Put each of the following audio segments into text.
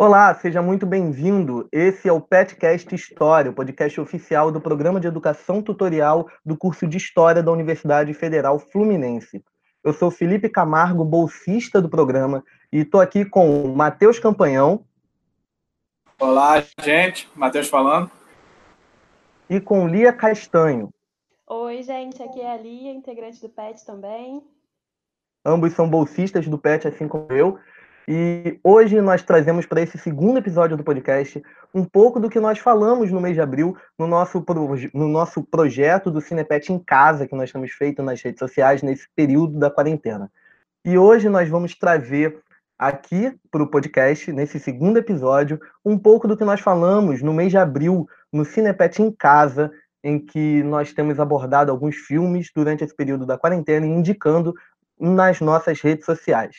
Olá, seja muito bem-vindo. Esse é o Petcast História, o podcast oficial do Programa de Educação Tutorial do curso de História da Universidade Federal Fluminense. Eu sou Felipe Camargo, bolsista do programa, e estou aqui com Matheus Campanhão. Olá, gente. Matheus falando. E com Lia Castanho. Oi, gente. Aqui é a Lia, integrante do PET também. Ambos são bolsistas do PET, assim como eu. E hoje nós trazemos para esse segundo episódio do podcast um pouco do que nós falamos no mês de abril no nosso, no nosso projeto do Cinepet em Casa, que nós temos feito nas redes sociais nesse período da quarentena. E hoje nós vamos trazer aqui para o podcast, nesse segundo episódio, um pouco do que nós falamos no mês de abril no Cinepet em Casa, em que nós temos abordado alguns filmes durante esse período da quarentena e indicando nas nossas redes sociais.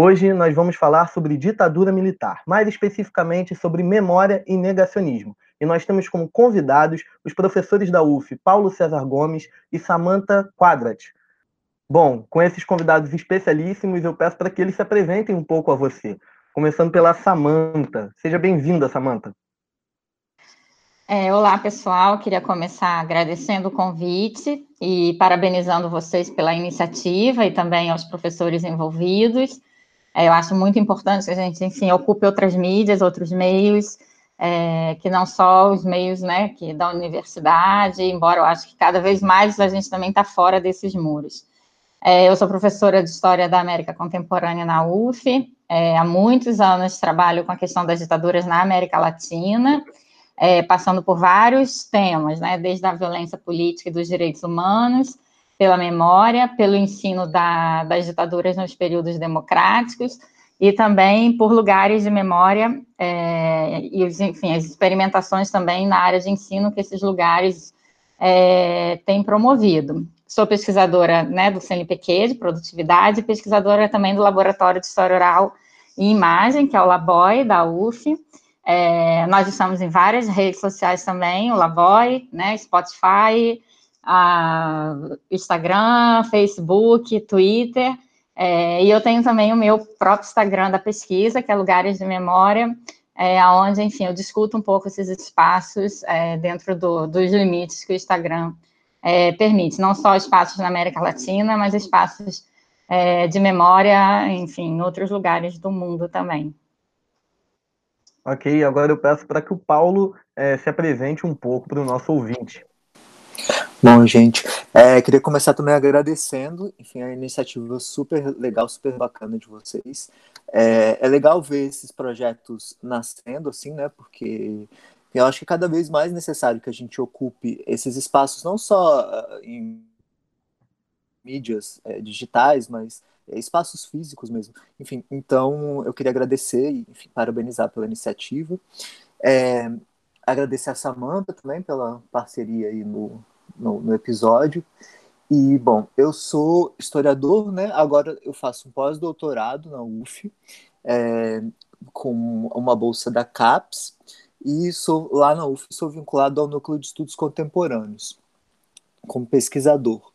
Hoje nós vamos falar sobre ditadura militar, mais especificamente sobre memória e negacionismo. E nós temos como convidados os professores da UF, Paulo César Gomes e Samantha Quadrat. Bom, com esses convidados especialíssimos, eu peço para que eles se apresentem um pouco a você. Começando pela Samantha. Seja bem-vinda, Samantha. É, olá, pessoal. Queria começar agradecendo o convite e parabenizando vocês pela iniciativa e também aos professores envolvidos. É, eu acho muito importante que a gente, enfim, ocupe outras mídias, outros meios, é, que não só os meios, né, que da universidade, embora eu acho que cada vez mais a gente também está fora desses muros. É, eu sou professora de História da América Contemporânea na UF, é, há muitos anos trabalho com a questão das ditaduras na América Latina, é, passando por vários temas, né, desde a violência política e dos direitos humanos, pela memória, pelo ensino da, das ditaduras nos períodos democráticos e também por lugares de memória é, e, enfim, as experimentações também na área de ensino que esses lugares é, têm promovido. Sou pesquisadora né, do CNPq de produtividade e pesquisadora também do Laboratório de História Oral e Imagem, que é o LABOI, da UF. É, nós estamos em várias redes sociais também, o LABOI, né, Spotify, a Instagram, Facebook, Twitter, é, e eu tenho também o meu próprio Instagram da pesquisa, que é Lugares de Memória, é, onde, enfim, eu discuto um pouco esses espaços é, dentro do, dos limites que o Instagram é, permite, não só espaços na América Latina, mas espaços é, de memória, enfim, em outros lugares do mundo também. Ok, agora eu peço para que o Paulo é, se apresente um pouco para o nosso ouvinte. Bom, gente, é, queria começar também agradecendo, enfim, a iniciativa super legal, super bacana de vocês. É, é legal ver esses projetos nascendo, assim, né, porque eu acho que é cada vez mais necessário que a gente ocupe esses espaços, não só uh, em mídias é, digitais, mas é, espaços físicos mesmo. Enfim, então eu queria agradecer e enfim, parabenizar pela iniciativa. É, agradecer a Samanta também pela parceria aí no, no, no episódio. E, bom, eu sou historiador, né? Agora eu faço um pós-doutorado na UF, é, com uma bolsa da CAPES, e sou lá na UF sou vinculado ao Núcleo de Estudos Contemporâneos, como pesquisador.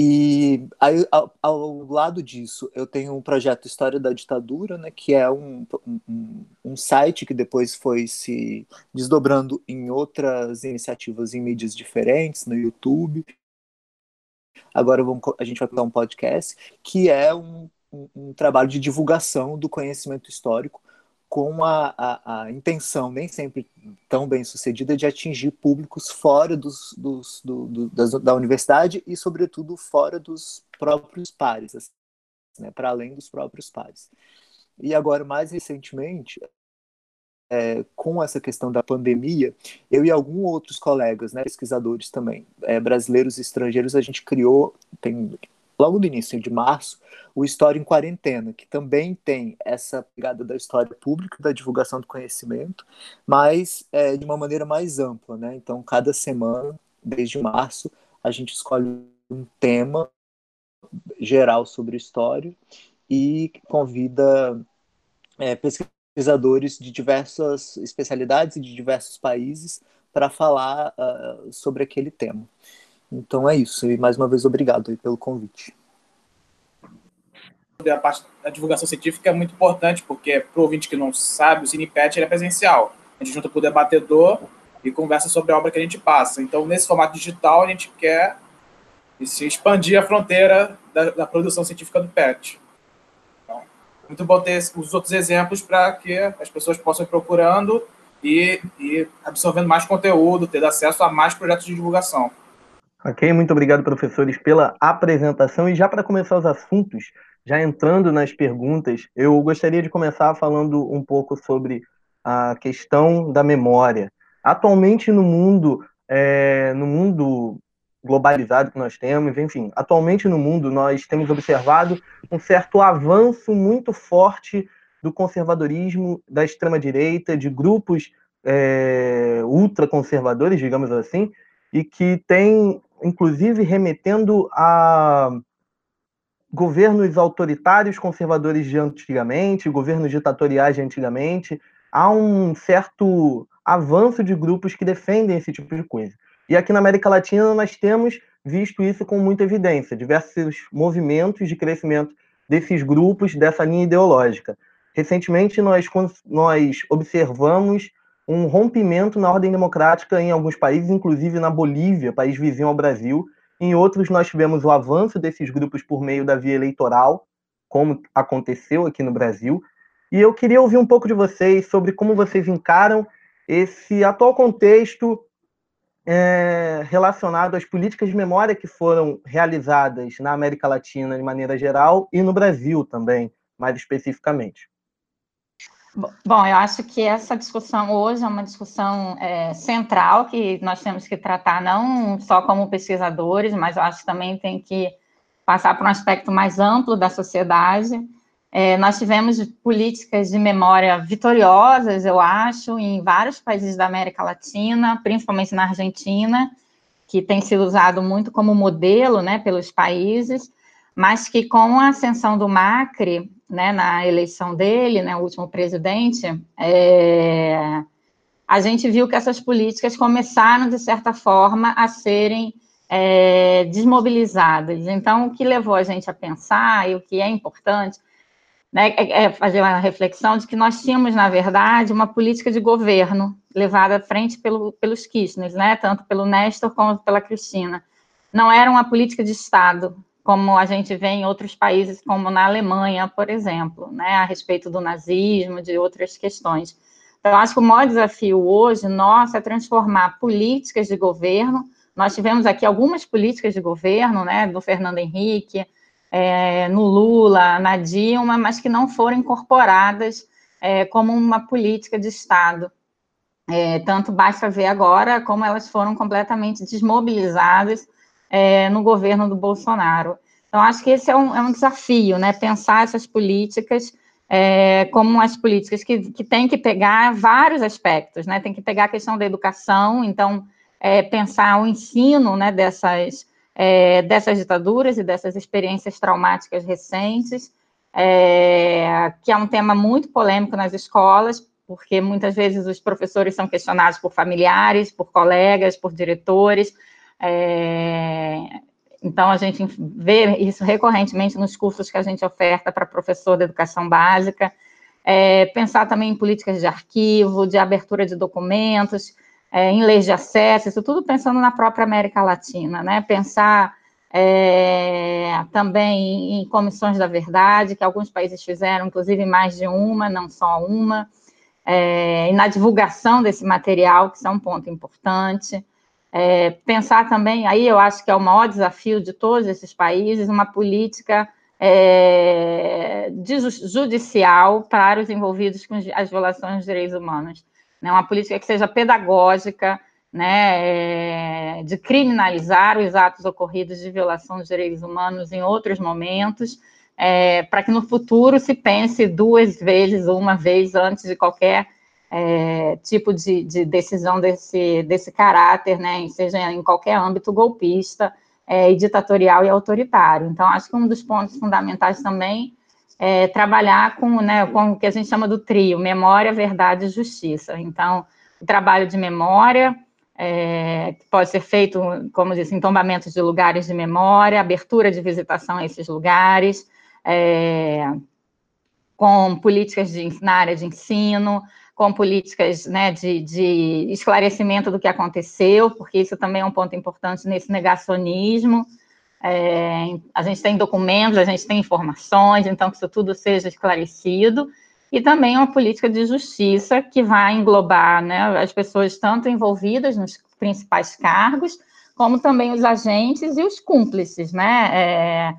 E aí, ao, ao, lado disso, eu tenho um projeto História da Ditadura, né, que é um, um, um, site que depois foi se desdobrando em outras iniciativas em mídias diferentes, no YouTube. Agora vamos, a gente vai dar um podcast, que é um, um trabalho de divulgação do conhecimento histórico com a, a, a, intenção, nem sempre tão bem sucedida, de atingir públicos fora dos, dos, do, do, das, da universidade e, sobretudo, fora dos próprios pares, assim, né, para além dos próprios pares. E agora, mais recentemente, é, com essa questão da pandemia, eu e alguns outros colegas, né, pesquisadores também, é, brasileiros e estrangeiros, a gente criou, tem logo no início de março, o História em Quarentena, que também tem essa pegada da história pública, da divulgação do conhecimento, mas é, de uma maneira mais ampla, né? Então, cada semana, desde março, a gente escolhe um tema geral sobre história e convida é, pesquisadores de diversas especialidades e de diversos países para falar uh, sobre aquele tema. Então é isso. E mais uma vez, obrigado pelo convite. a parte divulgação científica é muito importante, porque para o ouvinte que não sabe, o CinePet é presencial. A gente junta para o debatedor e conversa sobre a obra que a gente passa. Então, nesse formato digital, a gente quer se expandir a fronteira da, da produção científica do PET. Então, muito bom ter os outros exemplos para que as pessoas possam ir procurando e, e absorvendo mais conteúdo, ter acesso a mais projetos de divulgação. Ok, muito obrigado, professores, pela apresentação. E já para começar os assuntos, já entrando nas perguntas, eu gostaria de começar falando um pouco sobre a questão da memória. Atualmente no mundo, é, no mundo globalizado que nós temos, enfim, atualmente no mundo nós temos observado um certo avanço muito forte do conservadorismo da extrema direita, de grupos é, ultraconservadores, digamos assim, e que tem inclusive remetendo a governos autoritários conservadores de antigamente, governos ditatoriais de antigamente, há um certo avanço de grupos que defendem esse tipo de coisa. E aqui na América Latina nós temos visto isso com muita evidência, diversos movimentos de crescimento desses grupos, dessa linha ideológica. Recentemente nós, nós observamos um rompimento na ordem democrática em alguns países, inclusive na Bolívia, país vizinho ao Brasil. Em outros, nós tivemos o avanço desses grupos por meio da via eleitoral, como aconteceu aqui no Brasil. E eu queria ouvir um pouco de vocês sobre como vocês encaram esse atual contexto é, relacionado às políticas de memória que foram realizadas na América Latina de maneira geral e no Brasil também, mais especificamente. Bom, eu acho que essa discussão hoje é uma discussão é, central que nós temos que tratar não só como pesquisadores, mas eu acho que também tem que passar para um aspecto mais amplo da sociedade. É, nós tivemos políticas de memória vitoriosas, eu acho, em vários países da América Latina, principalmente na Argentina, que tem sido usado muito como modelo né, pelos países, mas que com a ascensão do Macri, né, na eleição dele, né, o último presidente, é, a gente viu que essas políticas começaram, de certa forma, a serem é, desmobilizadas. Então, o que levou a gente a pensar, e o que é importante, né, é, é fazer uma reflexão de que nós tínhamos, na verdade, uma política de governo levada à frente pelo, pelos Kirchner, né, tanto pelo Néstor como pela Cristina. Não era uma política de Estado, como a gente vê em outros países, como na Alemanha, por exemplo, né, a respeito do nazismo, de outras questões. Então, acho que o maior desafio hoje nosso é transformar políticas de governo. Nós tivemos aqui algumas políticas de governo, né, do Fernando Henrique, é, no Lula, na Dilma, mas que não foram incorporadas é, como uma política de Estado. É, tanto basta ver agora como elas foram completamente desmobilizadas é, no governo do Bolsonaro. Então, acho que esse é um, é um desafio, né? Pensar essas políticas é, como as políticas que, que têm que pegar vários aspectos, né? Tem que pegar a questão da educação, então, é, pensar o ensino né, dessas, é, dessas ditaduras e dessas experiências traumáticas recentes, é, que é um tema muito polêmico nas escolas, porque muitas vezes os professores são questionados por familiares, por colegas, por diretores, é, então, a gente vê isso recorrentemente nos cursos que a gente oferta para professor de educação básica. É, pensar também em políticas de arquivo, de abertura de documentos, é, em leis de acesso, isso tudo pensando na própria América Latina, né? Pensar é, também em comissões da verdade, que alguns países fizeram, inclusive mais de uma, não só uma, é, e na divulgação desse material, que isso é um ponto importante. É, pensar também, aí eu acho que é o maior desafio de todos esses países, uma política é, judicial para os envolvidos com as violações dos direitos humanos. Né? Uma política que seja pedagógica, né, é, de criminalizar os atos ocorridos de violação dos direitos humanos em outros momentos, é, para que no futuro se pense duas vezes, uma vez antes de qualquer é, tipo de, de, decisão desse, desse caráter, né, seja em qualquer âmbito golpista, é, e ditatorial e autoritário. Então, acho que um dos pontos fundamentais também é trabalhar com, né, com o que a gente chama do trio, memória, verdade e justiça. Então, o trabalho de memória, é, pode ser feito, como disse, em tombamentos de lugares de memória, abertura de visitação a esses lugares, é, com políticas de, na área de ensino, com políticas né, de, de, esclarecimento do que aconteceu, porque isso também é um ponto importante nesse negacionismo. É, a gente tem documentos, a gente tem informações, então que isso tudo seja esclarecido. E também uma política de justiça que vai englobar né, as pessoas tanto envolvidas nos principais cargos, como também os agentes e os cúmplices, né? É,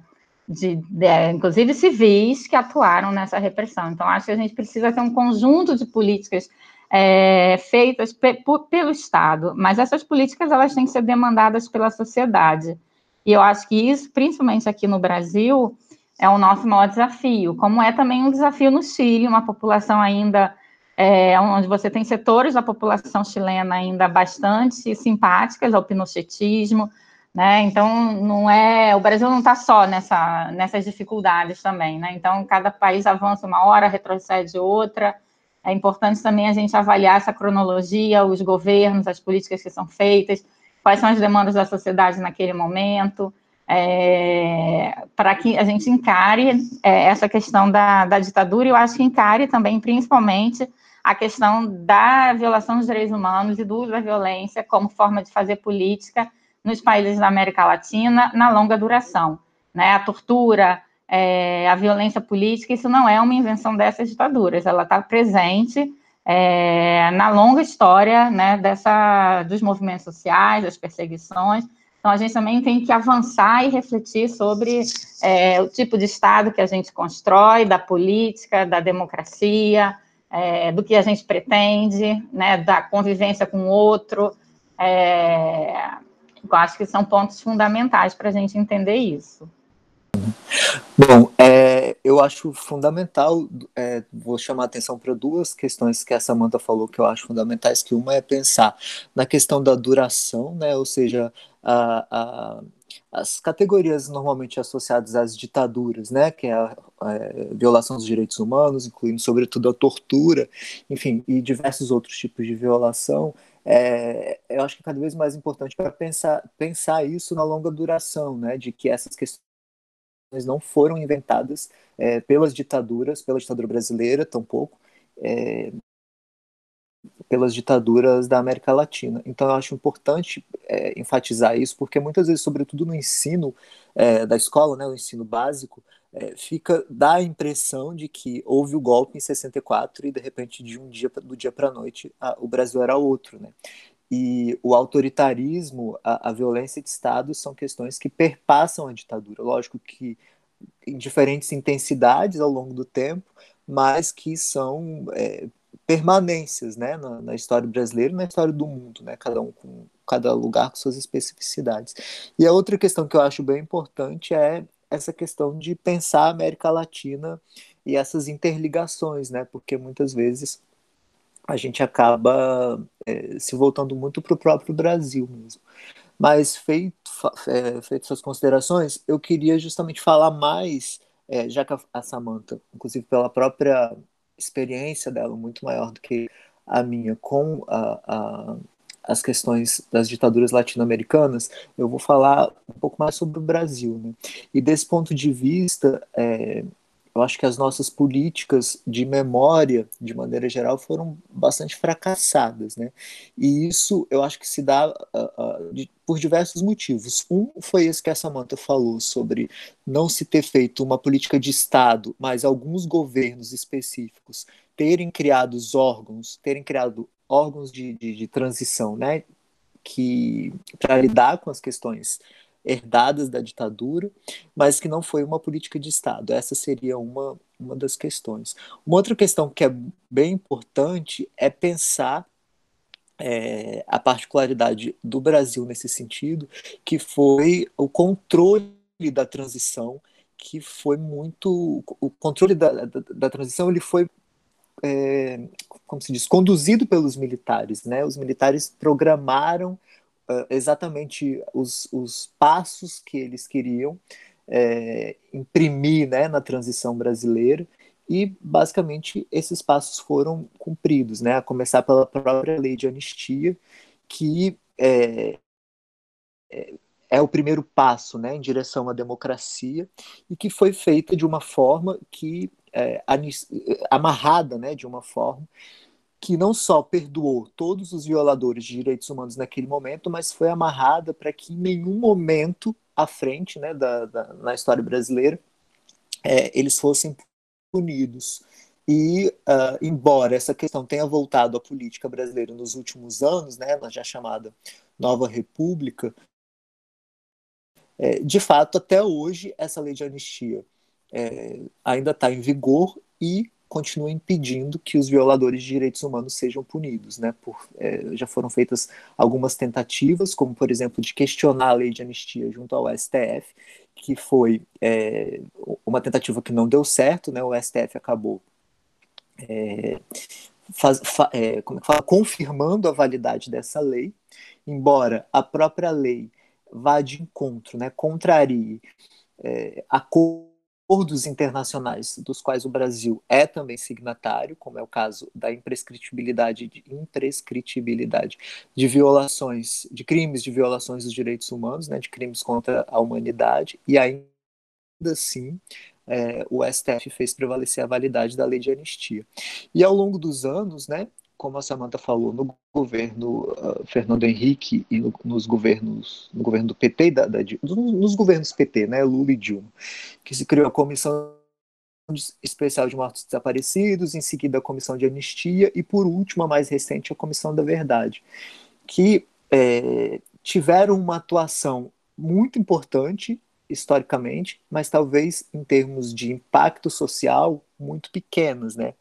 de, de, inclusive civis que atuaram nessa repressão. Então, acho que a gente precisa ter um conjunto de políticas é, feitas pe, pelo Estado, mas essas políticas elas têm que ser demandadas pela sociedade. E eu acho que isso, principalmente aqui no Brasil, é o nosso maior desafio, como é também um desafio no Chile, uma população ainda é, onde você tem setores da população chilena ainda bastante simpáticas ao pinochetismo, né? Então, não é, o Brasil não está só nessa, nessas dificuldades também, né? Então, cada país avança uma hora, retrocede outra. É importante também a gente avaliar essa cronologia, os governos, as políticas que são feitas, quais são as demandas da sociedade naquele momento, é, para que a gente encare é, essa questão da, da ditadura, e eu acho que encare também, principalmente, a questão da violação dos direitos humanos e do uso da violência como forma de fazer política nos países da América Latina na longa duração. Né? A tortura, é, a violência política, isso não é uma invenção dessas ditaduras, ela está presente é, na longa história né, dessa, dos movimentos sociais, das perseguições. Então, a gente também tem que avançar e refletir sobre é, o tipo de Estado que a gente constrói, da política, da democracia, é, do que a gente pretende, né, da convivência com o outro. É, eu acho que são pontos fundamentais para a gente entender isso. Bom, é, eu acho fundamental, é, vou chamar a atenção para duas questões que a Samanta falou que eu acho fundamentais, que uma é pensar na questão da duração, né, ou seja, a, a, as categorias normalmente associadas às ditaduras, né, que é a, a, violação dos direitos humanos, incluindo sobretudo a tortura, enfim, e diversos outros tipos de violação, é, eu acho que é cada vez mais importante para pensar, pensar isso na longa duração, né, de que essas questões não foram inventadas é, pelas ditaduras, pela ditadura brasileira, tampouco, é, pelas ditaduras da América Latina. Então, eu acho importante é, enfatizar isso, porque muitas vezes, sobretudo no ensino é, da escola, né, o ensino básico, é, fica dá a impressão de que houve o golpe em 64 e de repente de um dia do dia para a noite o Brasil era outro, né? E o autoritarismo, a, a, violência de Estado são questões que perpassam a ditadura. Lógico que em diferentes intensidades ao longo do tempo, mas que são é, permanências né, na, na, história brasileira e na história do mundo, né, cada um com cada lugar com suas especificidades. E a outra questão que eu acho bem importante é essa questão de pensar a América Latina e essas interligações, né, porque muitas vezes a gente acaba é, se voltando muito para o próprio Brasil mesmo. Mas feito, é, feito suas considerações, eu queria justamente falar mais, é, já que a, a Samantha, inclusive pela própria experiência dela, muito maior do que a minha com a, a, as questões das ditaduras latino-americanas, eu vou falar um pouco mais sobre o Brasil. Né? E desse ponto de vista, é, eu acho que as nossas políticas de memória, de maneira geral, foram bastante fracassadas, né? E isso eu acho que se dá uh, uh, de, por diversos motivos. Um foi esse que a Samantha falou sobre não se ter feito uma política de Estado, mas alguns governos específicos terem criado os órgãos, terem criado órgãos de, de, de transição, né? Que para lidar com as questões herdadas da ditadura, mas que não foi uma política de Estado. Essa seria uma, uma das questões. Uma outra questão que é bem importante é pensar é, a particularidade do Brasil nesse sentido, que foi o controle da transição, que foi muito. O controle da, da, da transição ele foi é, como se diz, conduzido pelos militares, né? Os militares programaram uh, exatamente os, os passos que eles queriam é, imprimir né, na transição brasileira e basicamente esses passos foram cumpridos, né? A começar pela própria lei de anistia que é, é, é o primeiro passo né, em direção à democracia e que foi feita de uma forma que é, amarrada né, de uma forma que não só perdoou todos os violadores de direitos humanos naquele momento, mas foi amarrada para que em nenhum momento à frente né, da, da na história brasileira é, eles fossem punidos. E, uh, embora essa questão tenha voltado à política brasileira nos últimos anos, né, na já chamada Nova República, é, de fato, até hoje, essa lei de anistia é, ainda está em vigor e continua impedindo que os violadores de direitos humanos sejam punidos. Né? Por, é, já foram feitas algumas tentativas, como, por exemplo, de questionar a lei de anistia junto ao STF, que foi é, uma tentativa que não deu certo, né? o STF acabou é, faz, fa, é, como é que fala? confirmando a validade dessa lei, embora a própria lei vá de encontro, né? contrarie é, acordos internacionais dos quais o Brasil é também signatário, como é o caso da imprescritibilidade de, imprescritibilidade de violações, de crimes de violações dos direitos humanos, né, de crimes contra a humanidade, e ainda assim é, o STF fez prevalecer a validade da lei de anistia. E ao longo dos anos, né, como a Samanta falou, no governo uh, Fernando Henrique e no, nos governos, no governo do PT e da, da, nos governos PT, né, Lula e Dilma, que se criou a comissão especial de mortos desaparecidos, em seguida a comissão de anistia e por último, a mais recente, a comissão da verdade, que é, tiveram uma atuação muito importante historicamente, mas talvez em termos de impacto social muito pequenos, né?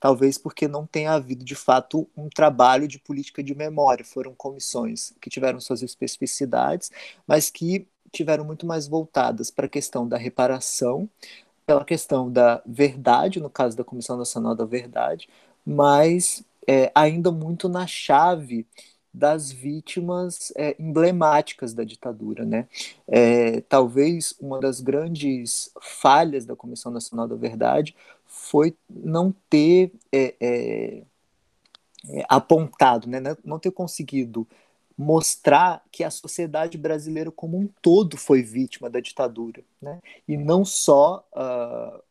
talvez porque não tenha havido de fato um trabalho de política de memória. Foram comissões que tiveram suas especificidades, mas que tiveram muito mais voltadas para a questão da reparação, pela questão da verdade, no caso da Comissão Nacional da Verdade, mas é, ainda muito na chave das vítimas é, emblemáticas da ditadura. Né? É, talvez uma das grandes falhas da Comissão Nacional da Verdade foi não ter é, é, é apontado, né? não ter conseguido mostrar que a sociedade brasileira como um todo foi vítima da ditadura, né? e não só uh,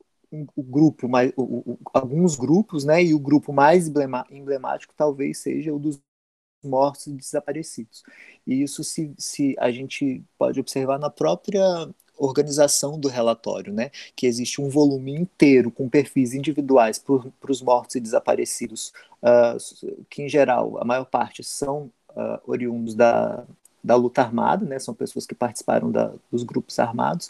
o grupo, mais, o, o, alguns grupos, né? e o grupo mais emblemático talvez seja o dos mortos e desaparecidos. E isso se, se a gente pode observar na própria organização do relatório, né? que existe um volume inteiro com perfis individuais para os mortos e desaparecidos, uh, que em geral, a maior parte são uh, oriundos da, da luta armada, né? são pessoas que participaram da, dos grupos armados,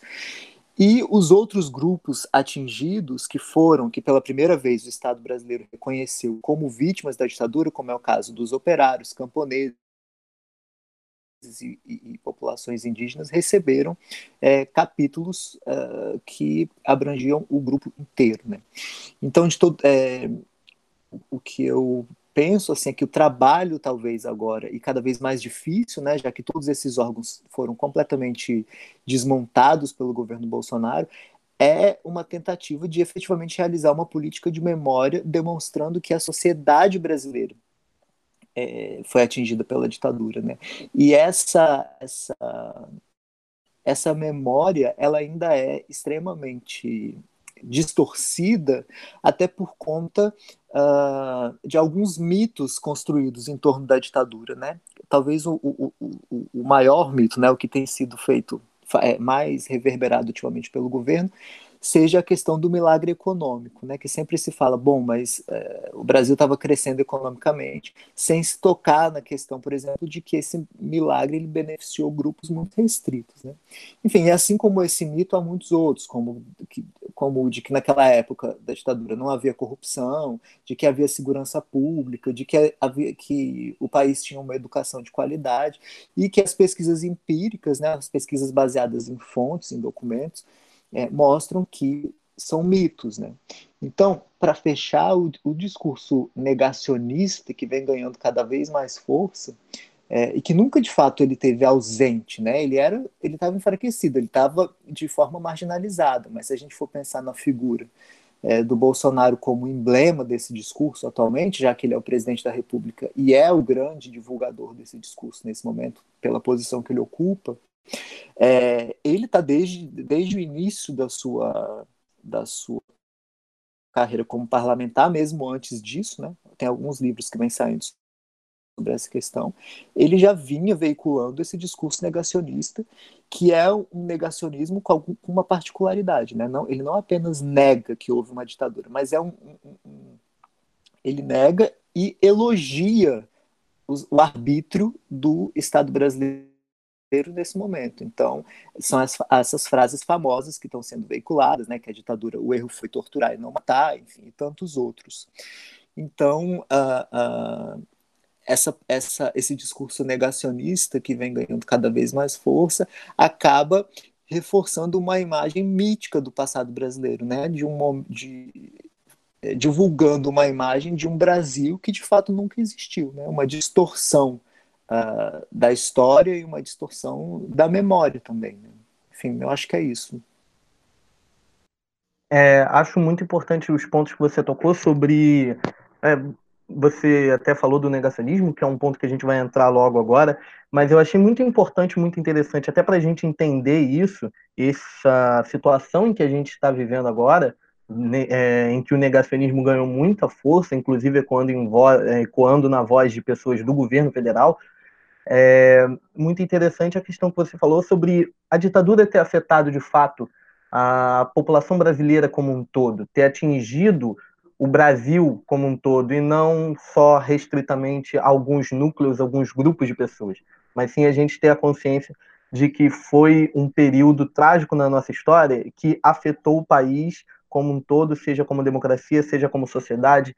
e os outros grupos atingidos, que foram, que pela primeira vez o Estado brasileiro reconheceu como vítimas da ditadura, como é o caso dos operários, camponeses, e, e, e, populações indígenas receberam é, capítulos uh, que abrangiam o grupo inteiro. Né? Então, de todo, é, o que eu penso assim, é que o trabalho, talvez agora, e cada vez mais difícil, né, já que todos esses órgãos foram completamente desmontados pelo governo Bolsonaro, é uma tentativa de efetivamente realizar uma política de memória demonstrando que a sociedade brasileira é, foi atingida pela ditadura, né? E essa essa essa memória ela ainda é extremamente distorcida até por conta uh, de alguns mitos construídos em torno da ditadura, né? Talvez o, o, o, o maior mito, né, o que tem sido feito é, mais reverberado ultimamente pelo governo, seja a questão do milagre econômico, né, que sempre se fala, bom, mas é, o Brasil estava crescendo economicamente, sem se tocar na questão, por exemplo, de que esse milagre ele beneficiou grupos muito restritos. Né? Enfim, assim como esse mito, há muitos outros, como, que, como de que naquela época da ditadura não havia corrupção, de que havia segurança pública, de que, havia, que o país tinha uma educação de qualidade e que as pesquisas empíricas, né, as pesquisas baseadas em fontes, em documentos, é, mostram que são mitos, né? Então, para fechar o, o, discurso negacionista que vem ganhando cada vez mais força é, e que nunca de fato ele teve ausente, né? Ele era, ele estava enfraquecido, ele estava de forma marginalizada. Mas se a gente for pensar na figura é, do Bolsonaro como emblema desse discurso atualmente, já que ele é o presidente da República e é o grande divulgador desse discurso nesse momento, pela posição que ele ocupa, É, ele está desde, desde o início da sua, da sua carreira como parlamentar, mesmo antes disso, né? Tem alguns livros que vêm saindo sobre essa questão. Ele já vinha veiculando esse discurso negacionista, que é um negacionismo com, algum, com uma particularidade, né? Não, ele não apenas nega que houve uma ditadura, mas é um, um, um ele nega e elogia o arbítrio do Estado brasileiro nesse momento. Então, são as, essas frases famosas que estão sendo veiculadas, né, que a ditadura, o erro foi torturar e não matar, enfim, e tantos outros. Então, uh, uh, essa, essa, esse discurso negacionista que vem ganhando cada vez mais força acaba reforçando uma imagem mítica do passado brasileiro, né, de um de é, divulgando uma imagem de um Brasil que de fato nunca existiu, né, uma distorção uh, da história e uma distorção da memória também. Né? Enfim, eu acho que é isso. É, acho muito importante os pontos que você tocou sobre. É, você até falou do negacionismo, que é um ponto que a gente vai entrar logo agora, mas eu achei muito importante, muito interessante, até para a gente entender isso, essa situação em que a gente está vivendo agora, é, em que o negacionismo ganhou muita força, inclusive ecoando, é, ecoando na voz de pessoas do governo federal, é muito interessante a questão que você falou sobre a ditadura ter afetado de fato a população brasileira como um todo, ter atingido o Brasil como um todo e não só restritamente alguns núcleos, alguns grupos de pessoas, mas sim a gente ter a consciência de que foi um período trágico na nossa história que afetou o país como um todo, seja como democracia, seja como sociedade,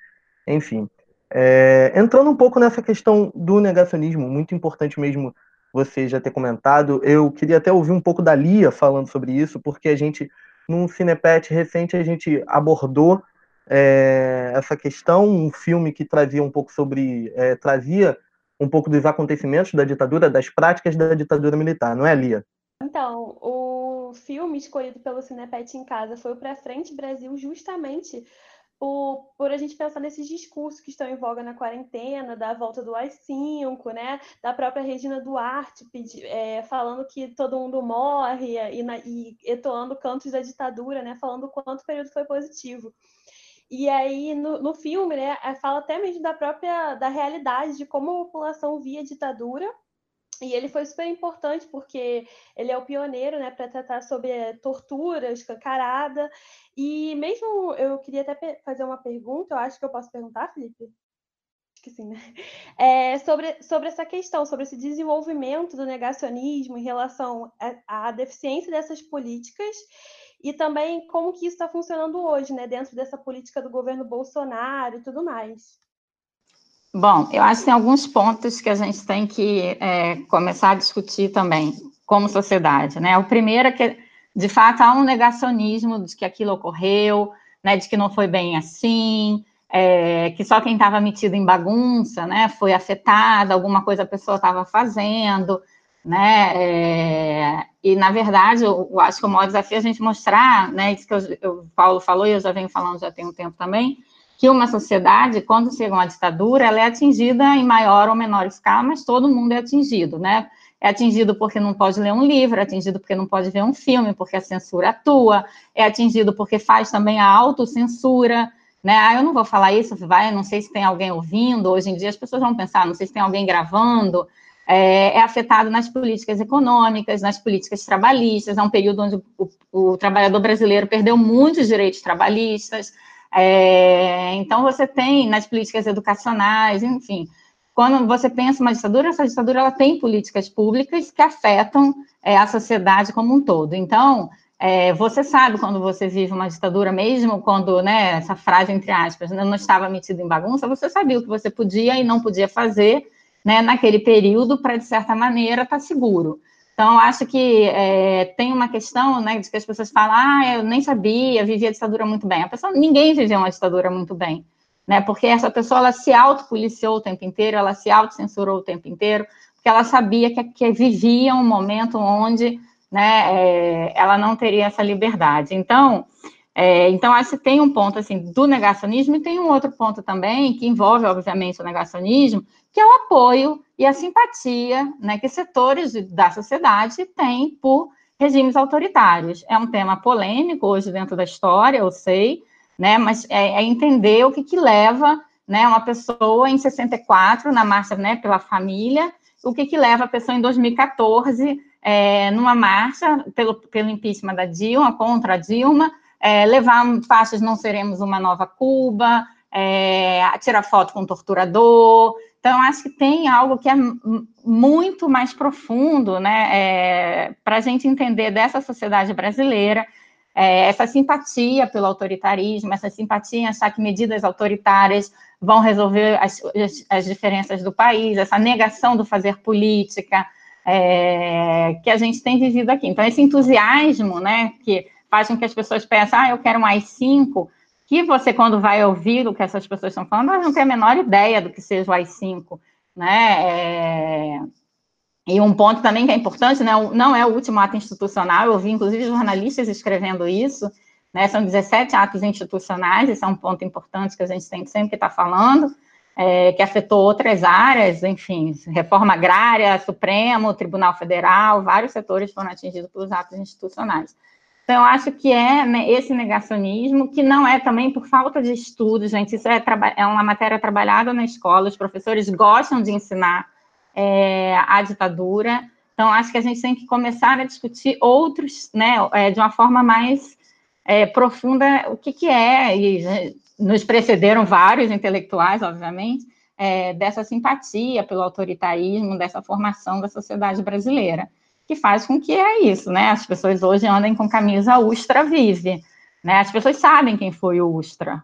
enfim. É, entrando um pouco nessa questão do negacionismo, muito importante mesmo você já ter comentado, eu queria até ouvir um pouco da Lia falando sobre isso, porque a gente, num Cinepet recente, a gente abordou é, essa questão, um filme que trazia um pouco sobre, é, trazia um pouco dos acontecimentos da ditadura, das práticas da ditadura militar, não é, Lia? Então, o filme escolhido pelo Cinepet em casa foi o Pra Frente Brasil, justamente por, a gente pensar nesses discursos que estão em voga na quarentena, da volta do AI-5, né? da própria Regina Duarte pedi, é, falando que todo mundo morre e, na, e etoando cantos da ditadura, né? falando o quanto o período foi positivo. E aí, no, no filme, né, é, fala até mesmo da própria da realidade, de como a população via a ditadura e ele foi super importante porque ele é o pioneiro, né, para tratar sobre tortura, escancarada. E mesmo eu queria até fazer uma pergunta, eu acho que eu posso perguntar, Felipe? Que sim, né? É, sobre, sobre essa questão, sobre esse desenvolvimento do negacionismo em relação à deficiência dessas políticas e também como que isso está funcionando hoje, né, dentro dessa política do governo Bolsonaro e tudo mais. Bom, eu acho que tem alguns pontos que a gente tem que é, começar a discutir também, como sociedade, né? O primeiro é que, de fato, há um negacionismo de que aquilo ocorreu, né, de que não foi bem assim, é, que só quem estava metido em bagunça, né, foi afetado, alguma coisa a pessoa estava fazendo, né, é, e, na verdade, eu, eu, acho que o maior desafio é a gente mostrar, né, isso que o Paulo falou e eu já venho falando já tem um tempo também, que uma sociedade, quando chega uma ditadura, ela é atingida em maior ou menor escala, mas todo mundo é atingido, né? É atingido porque não pode ler um livro, é atingido porque não pode ver um filme, porque a censura atua, é atingido porque faz também a autocensura, né? Ah, eu não vou falar isso, vai, não sei se tem alguém ouvindo, hoje em dia as pessoas vão pensar, não sei se tem alguém gravando, é, é afetado nas políticas econômicas, nas políticas trabalhistas, é um período onde o, o trabalhador brasileiro perdeu muitos direitos trabalhistas, é, então, você tem nas políticas educacionais, enfim, quando você pensa uma ditadura, essa ditadura ela tem políticas públicas que afetam é, a sociedade como um todo. Então, é, você sabe quando você vive uma ditadura, mesmo quando, né, essa frase entre aspas, não estava metido em bagunça, você sabia o que você podia e não podia fazer, né, naquele período para, de certa maneira, estar tá seguro. Então, acho que é, tem uma questão, né, de que as pessoas falam, ah, eu nem sabia, vivia a ditadura muito bem. A pessoa, ninguém viveu uma ditadura muito bem, né, porque essa pessoa, ela se autopoliciou o tempo inteiro, ela se autocensurou o tempo inteiro, porque ela sabia que, que vivia um momento onde, né, é, ela não teria essa liberdade. Então, É, então, acho que tem um ponto assim do negacionismo e tem um outro ponto também que envolve, obviamente, o negacionismo, que é o apoio e a simpatia né, que setores da sociedade têm por regimes autoritários. É um tema polêmico hoje dentro da história, eu sei, né, mas é, é entender o que, que leva né, uma pessoa em 64, na marcha né, pela família, o que, que leva a pessoa em 2014, é, numa marcha pelo, pelo impeachment da Dilma, contra a Dilma, é, levar faixas Não Seremos uma Nova Cuba, é, tirar foto com o torturador. Então, acho que tem algo que é muito mais profundo, né, é, para a gente entender dessa sociedade brasileira, é, essa simpatia pelo autoritarismo, essa simpatia em achar que medidas autoritárias vão resolver as, as, as diferenças do país, essa negação do fazer política é, que a gente tem vivido aqui. Então, esse entusiasmo, né, que faz com que as pessoas pensem, ah, eu quero mais cinco, que você, quando vai ouvir o que essas pessoas estão falando, não têm a menor ideia do que seja o AI-5, né? É... E um ponto também que é importante, né, não é o último ato institucional, eu ouvi, inclusive, jornalistas escrevendo isso, né, são 17 atos institucionais, esse é um ponto importante que a gente tem sempre que estar tá falando, é, que afetou outras áreas, enfim, reforma agrária, Supremo, Tribunal Federal, vários setores foram atingidos pelos atos institucionais. Então, eu acho que é né, esse negacionismo, que não é também por falta de estudo, gente, isso é, é uma matéria trabalhada na escola, os professores gostam de ensinar é, a ditadura, então, acho que a gente tem que começar a discutir outros, né, é, de uma forma mais é, profunda, o que, que é, e né, nos precederam vários intelectuais, obviamente, é, dessa simpatia pelo autoritarismo, dessa formação da sociedade brasileira que faz com que é isso, né? As pessoas hoje andem com camisa Ustra Vive, né? As pessoas sabem quem foi o Ustra,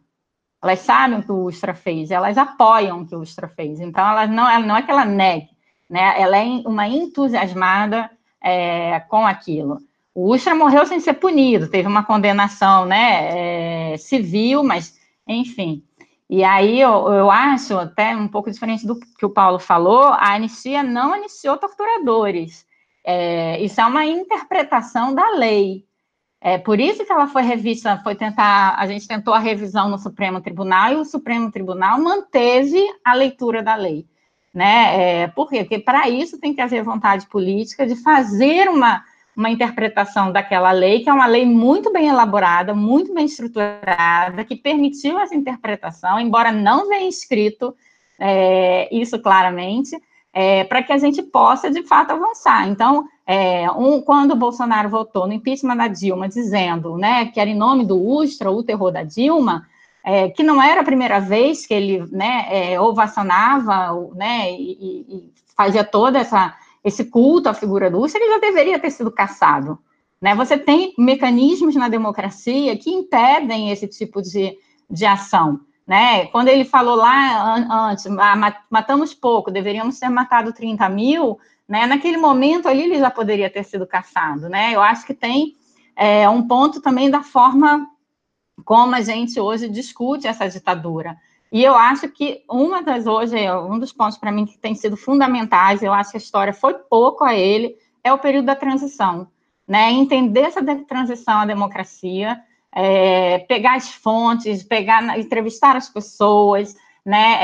elas sabem o que o Ustra fez, elas apoiam o que o Ustra fez. Então, elas não, ela não é que ela negue, né? Ela é uma entusiasmada é, com aquilo. O Ustra morreu sem ser punido, teve uma condenação, né? É, civil, mas enfim. E aí eu, eu acho até um pouco diferente do que o Paulo falou, a anistia não aniciou torturadores é, isso é uma interpretação da lei. É por isso que ela foi revista, foi tentar, a gente tentou a revisão no Supremo Tribunal e o Supremo Tribunal manteve a leitura da lei. Né? É, por quê? Porque para isso tem que haver vontade política de fazer uma, uma interpretação daquela lei, que é uma lei muito bem elaborada, muito bem estruturada, que permitiu essa interpretação, embora não venha escrito é, isso claramente, é, para que a gente possa, de fato, avançar. Então, é, um, quando o Bolsonaro votou no impeachment da Dilma, dizendo né, que era em nome do Ustra, o terror da Dilma, é, que não era a primeira vez que ele né, é, ovacionava né, e, e, fazia todo esse culto à figura do Ustra, ele já deveria ter sido caçado. Né? Você tem mecanismos na democracia que impedem esse tipo de, de ação. Né? Quando ele falou lá antes, ah, matamos pouco, deveríamos ter matado 30 mil, né? naquele momento ali ele já poderia ter sido caçado. Né? Eu acho que tem é, um ponto também da forma como a gente hoje discute essa ditadura. E eu acho que uma das hoje, um dos pontos para mim que tem sido fundamentais, eu acho que a história foi pouco a ele, é o período da transição. Né? Entender essa transição à democracia, é, pegar as fontes, pegar, entrevistar as pessoas, né,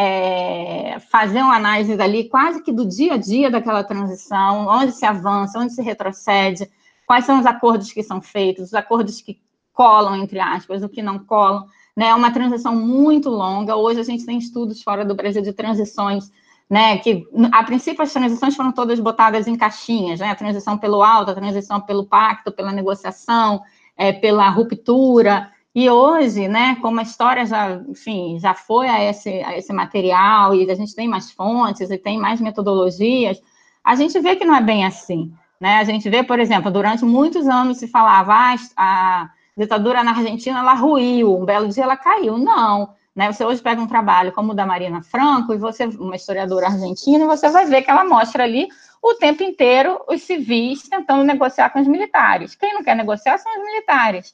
é, fazer uma análise ali quase que do dia a dia daquela transição, onde se avança, onde se retrocede, quais são os acordos que são feitos, os acordos que colam, entre aspas, o que não colam, né, é uma transição muito longa, hoje a gente tem estudos fora do Brasil de transições, né, que a princípio as transições foram todas botadas em caixinhas, né, a transição pelo alto, a transição pelo pacto, pela negociação, é, pela ruptura. E hoje, né, como a história já, enfim, já foi a esse, a esse material e a gente tem mais fontes e tem mais metodologias, a gente vê que não é bem assim. Né? A gente vê, por exemplo, durante muitos anos se falava ah, a ditadura na Argentina ela ruiu, um belo dia ela caiu. Não. Né? Você hoje pega um trabalho como o da Marina Franco, e você, uma historiadora argentina, e você vai ver que ela mostra ali o tempo inteiro os civis tentando negociar com os militares. Quem não quer negociar são os militares.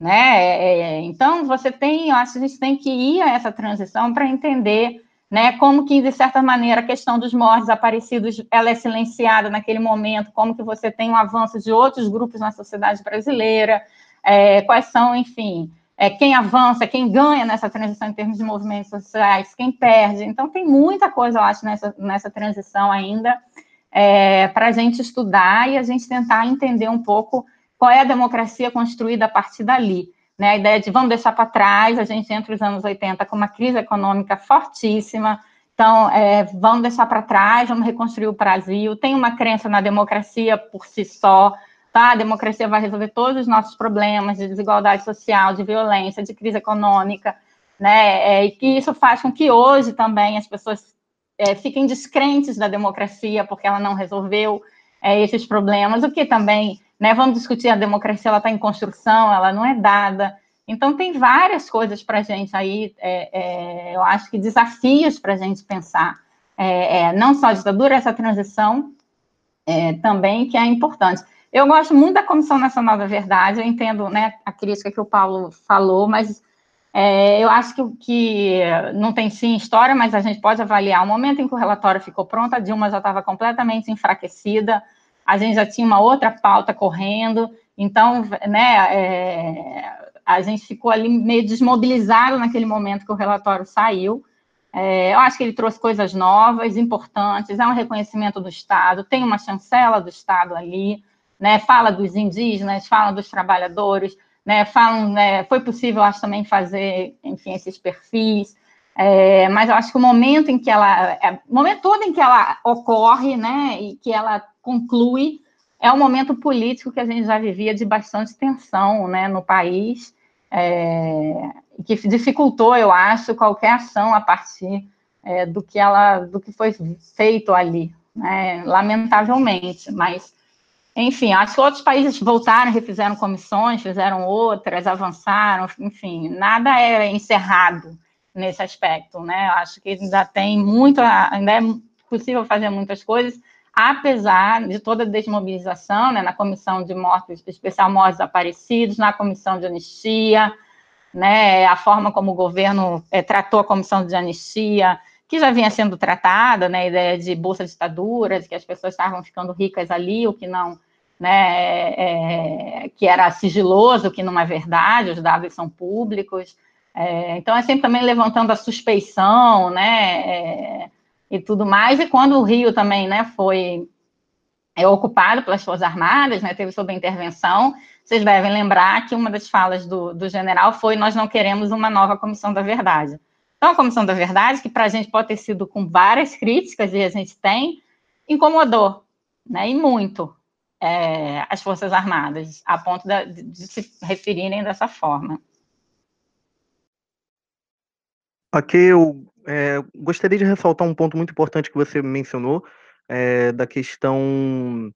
Né? É, é, então, você tem, eu acho que a gente tem que ir a essa transição para entender né, como que, de certa maneira, a questão dos mortos desaparecidos ela é silenciada naquele momento, como que você tem um avanço de outros grupos na sociedade brasileira, é, quais são, enfim, é, quem avança, quem ganha nessa transição em termos de movimentos sociais, quem perde. Então, tem muita coisa, eu acho, nessa, nessa transição ainda é, para a gente estudar e a gente tentar entender um pouco qual é a democracia construída a partir dali. Né? A ideia de vamos deixar para trás, a gente entra nos anos 80 com uma crise econômica fortíssima, então é, vamos deixar para trás, vamos reconstruir o Brasil. Tem uma crença na democracia por si só, tá? A democracia vai resolver todos os nossos problemas de desigualdade social, de violência, de crise econômica, né? É, e que isso faz com que hoje também as pessoas é, fiquem descrentes da democracia porque ela não resolveu é, esses problemas, o que também, né? Vamos discutir a democracia, ela está em construção, ela não é dada. Então tem várias coisas para a gente aí, é, é, eu acho que desafios para a gente pensar. É, não só a ditadura, essa transição também que é importante. Eu gosto muito da Comissão Nacional da Verdade, eu entendo né, a crítica que o Paulo falou, mas é, eu acho que, que não tem sim história, mas a gente pode avaliar o momento em que o relatório ficou pronto, a Dilma já estava completamente enfraquecida, a gente já tinha uma outra pauta correndo, então, né, é, a gente ficou ali meio desmobilizado naquele momento que o relatório saiu. É, eu acho que ele trouxe coisas novas, importantes, é um reconhecimento do Estado, tem uma chancela do Estado ali, né, fala dos indígenas, fala dos trabalhadores, né, falam, né, foi possível, acho, também fazer, enfim, esses perfis, é, mas eu acho que o momento em que ela, é, o momento todo em que ela ocorre, né, e que ela conclui, é um momento político que a gente já vivia de bastante tensão, né, no país, é, que dificultou, eu acho, qualquer ação a partir é, do que ela, do que foi feito ali, né, lamentavelmente, mas enfim, acho que outros países voltaram, refizeram comissões, fizeram outras, avançaram, enfim, nada é encerrado nesse aspecto, né? Acho que ainda tem muito, ainda é possível fazer muitas coisas, apesar de toda a desmobilização, né, na comissão de mortos, especial mortos desaparecidos, na comissão de anistia, né, a forma como o governo é, tratou a comissão de anistia, que já vinha sendo tratada, né, a ideia de bolsa de ditaduras, que as pessoas estavam ficando ricas ali, o que não, né, é, que era sigiloso, o que não é verdade, os dados são públicos. É, então, é sempre também levantando a suspeição, né, é, e tudo mais. E quando o Rio também, né, foi é, ocupado pelas Forças Armadas, né, teve sob intervenção, vocês devem lembrar que uma das falas do, do general foi: nós não queremos uma nova comissão da verdade. Então, a Comissão da Verdade, que para a gente pode ter sido com várias críticas, e a gente tem, incomodou, né, e muito, é, as Forças Armadas, a ponto de, de se referirem dessa forma. Ok, eu é, gostaria de ressaltar um ponto muito importante que você mencionou, é, da questão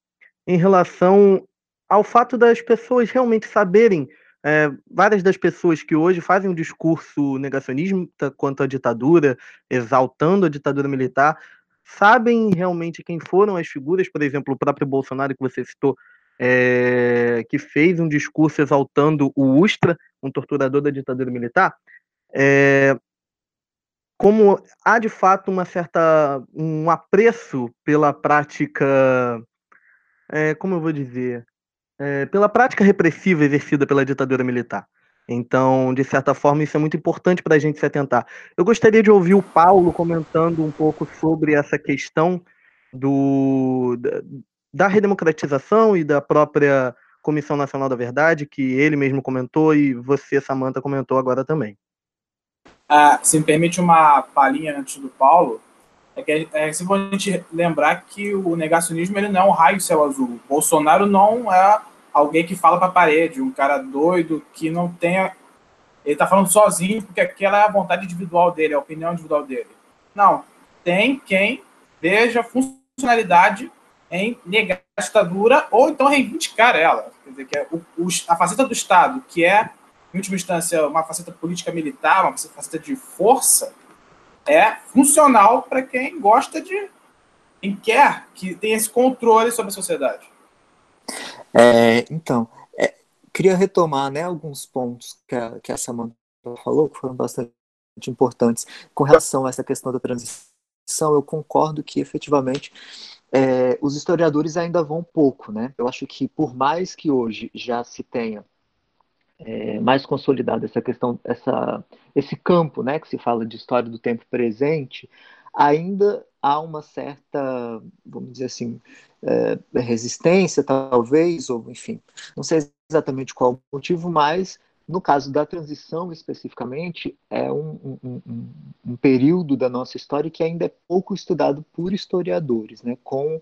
em relação ao fato das pessoas realmente saberem é, várias das pessoas que hoje fazem um discurso negacionista quanto à ditadura, exaltando a ditadura militar, sabem realmente quem foram as figuras, por exemplo, o próprio Bolsonaro que você citou, é, que fez um discurso exaltando o Ustra, um torturador da ditadura militar, é, como há de fato uma certa um apreço pela prática, como eu vou dizer, é, pela prática repressiva exercida pela ditadura militar. Então, de certa forma, isso é muito importante para a gente se atentar. Eu gostaria de ouvir o Paulo comentando um pouco sobre essa questão do, da, da redemocratização e da própria Comissão Nacional da Verdade, que ele mesmo comentou e você, Samanta, comentou agora também. Ah, se me permite uma palhinha antes do Paulo, é que é, é sempre lembrar que o negacionismo ele não é um raio céu azul. Bolsonaro não é alguém que fala para a parede, um cara doido que não tenha. Ele está falando sozinho porque aquela é a vontade individual dele, a opinião individual dele. Não. Tem quem veja funcionalidade em negar a ditadura ou então reivindicar ela. Quer dizer, que é o, o, a faceta do Estado, que é, em última instância, uma faceta política militar, uma faceta de força, é funcional para quem gosta de. quem quer que tenha esse controle sobre a sociedade. É, então, é, queria retomar né, alguns pontos que a, que a Samantha falou, que foram bastante importantes. Com relação a essa questão da transição, eu concordo que efetivamente é, os historiadores ainda vão pouco, né? Eu acho que por mais que hoje já se tenha é, mais consolidada essa questão, essa, esse campo, né, que se fala de história do tempo presente, ainda há uma certa, vamos dizer assim, é, resistência, talvez, ou enfim, não sei exatamente qual o motivo, mas no caso da transição especificamente, é um, um, um, um período da nossa história que ainda é pouco estudado por historiadores, né, com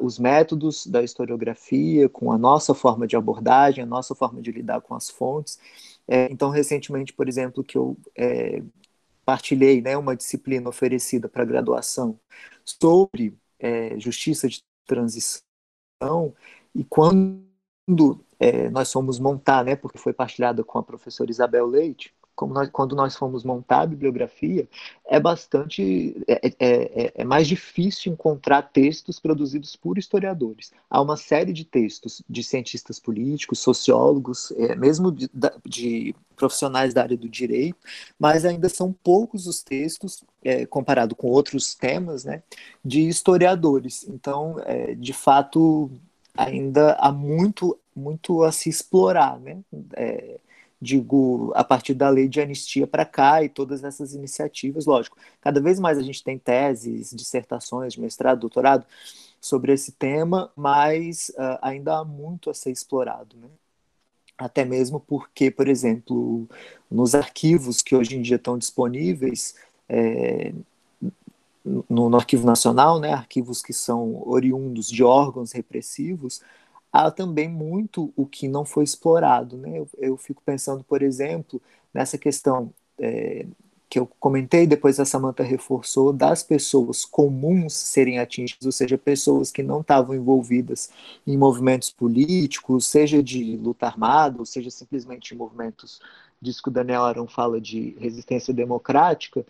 os métodos da historiografia, com a nossa forma de abordagem, a nossa forma de lidar com as fontes. É, então, recentemente, por exemplo, que eu é, partilhei né, uma disciplina oferecida para graduação sobre é, justiça de transição, e quando é, nós fomos montar, né, porque foi partilhada com a professora Isabel Leite, nós, quando nós fomos montar a bibliografia, é bastante. É, é, é, é, mais difícil encontrar textos produzidos por historiadores. Há uma série de textos de cientistas políticos, sociólogos, é, mesmo de, de, profissionais da área do direito, mas ainda são poucos os textos, é, comparado com outros temas, né, de historiadores. Então, é, de fato, ainda há muito, muito a se explorar, né? Digo, a partir da lei de anistia para cá e todas essas iniciativas, lógico. Cada vez mais a gente tem teses, dissertações mestrado, doutorado sobre esse tema, mas uh, ainda há muito a ser explorado, né? Até mesmo porque, por exemplo, nos arquivos que hoje em dia estão disponíveis, é, no, no, Arquivo Nacional, né, arquivos que são oriundos de órgãos repressivos, há também muito o que não foi explorado. Né? Eu, eu fico pensando, por exemplo, nessa questão é, que eu comentei, depois a Samantha reforçou, das pessoas comuns serem atingidas, ou seja, pessoas que não estavam envolvidas em movimentos políticos, seja de luta armada, ou seja simplesmente em movimentos diz que o Daniel Arão fala de resistência democrática,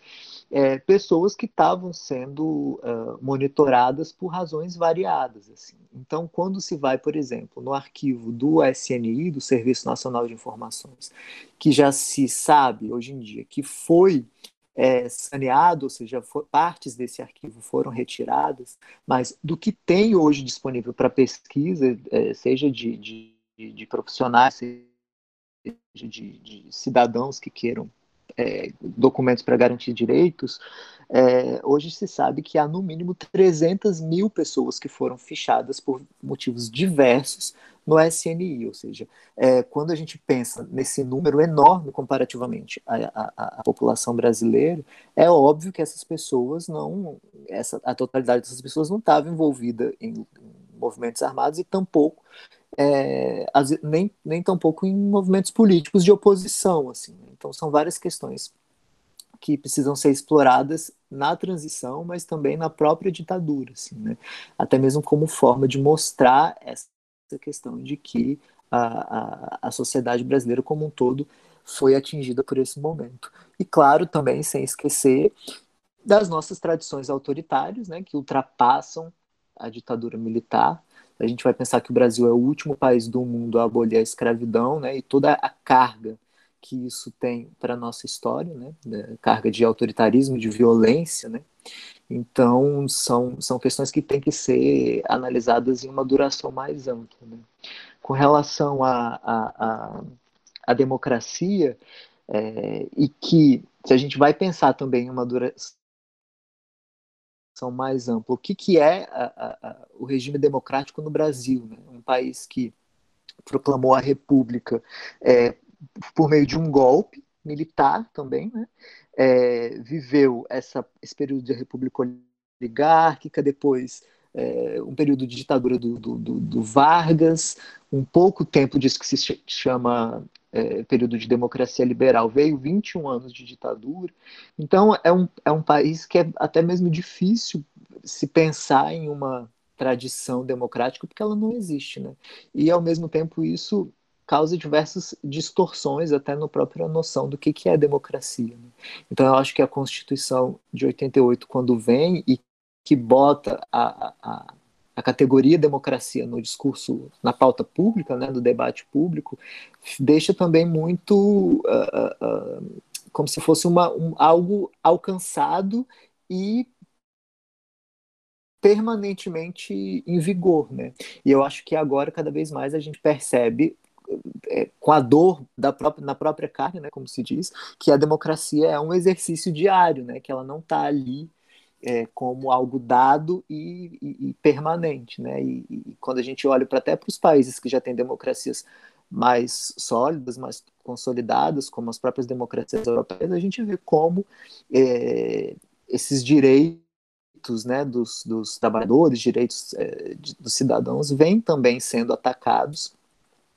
é, pessoas que estavam sendo uh, monitoradas por razões variadas. Assim. Então, quando se vai, por exemplo, no arquivo do SNI, do Serviço Nacional de Informações, que já se sabe hoje em dia que foi é, saneado, ou seja, partes desse arquivo foram retiradas, mas do que tem hoje disponível para pesquisa, é, seja de, de, de profissionais, de, de cidadãos que queiram é, documentos para garantir direitos, é, hoje se sabe que há no mínimo 300 mil pessoas que foram fichadas por motivos diversos no SNI, ou seja, é, quando a gente pensa nesse número enorme comparativamente à, à, à, população brasileira, é óbvio que essas pessoas não, essa, a totalidade dessas pessoas não estava envolvida em, em movimentos armados e tampouco é, nem, nem tampouco em movimentos políticos de oposição. Assim. Né? Então, são várias questões que precisam ser exploradas na transição, mas também na própria ditadura, assim, né? até mesmo como forma de mostrar essa questão de que a, a, a sociedade brasileira como um todo foi atingida por esse momento. E claro, também sem esquecer das nossas tradições autoritárias, né, que ultrapassam a ditadura militar, a gente vai pensar que o Brasil é o último país do mundo a abolir a escravidão, né, e toda a carga que isso tem para a nossa história, né, carga de autoritarismo, de violência, né, então são, são questões que têm que ser analisadas em uma duração mais ampla. Né. Com relação à a, a, a, democracia, é, e que se a gente vai pensar também em uma duração mais ampla. O que, que é a, a, o regime democrático no Brasil? Né? Um país que proclamou a república é, por meio de um golpe militar também, né? É, viveu essa, esse período de república oligárquica, depois é, um período de ditadura do, do, do, Vargas, um pouco tempo disso que se chama é, período de democracia liberal, veio 21 anos de ditadura. Então, é um, é um país que é até mesmo difícil se pensar em uma tradição democrática, porque ela não existe. Né? E, ao mesmo tempo, isso causa diversas distorções até na própria noção do que, que é democracia. Né? Então, eu acho que a Constituição de 88, quando vem e que bota a, a, a categoria democracia no discurso, na pauta pública, né, do debate público, deixa também muito uh, uh, como se fosse uma, um, algo alcançado e permanentemente em vigor, né? E eu acho que agora cada vez mais a gente percebe é, com a dor da própria, na própria carne, né, como se diz, que a democracia é um exercício diário, né, que ela não está ali é, como algo dado e, e, e permanente. Né, e, e, quando a gente olha para até para os países que já têm democracias mais sólidas, mais consolidadas, como as próprias democracias europeias, a gente vê como é, esses direitos né, dos, dos trabalhadores, direitos é, de, dos cidadãos, vêm também sendo atacados,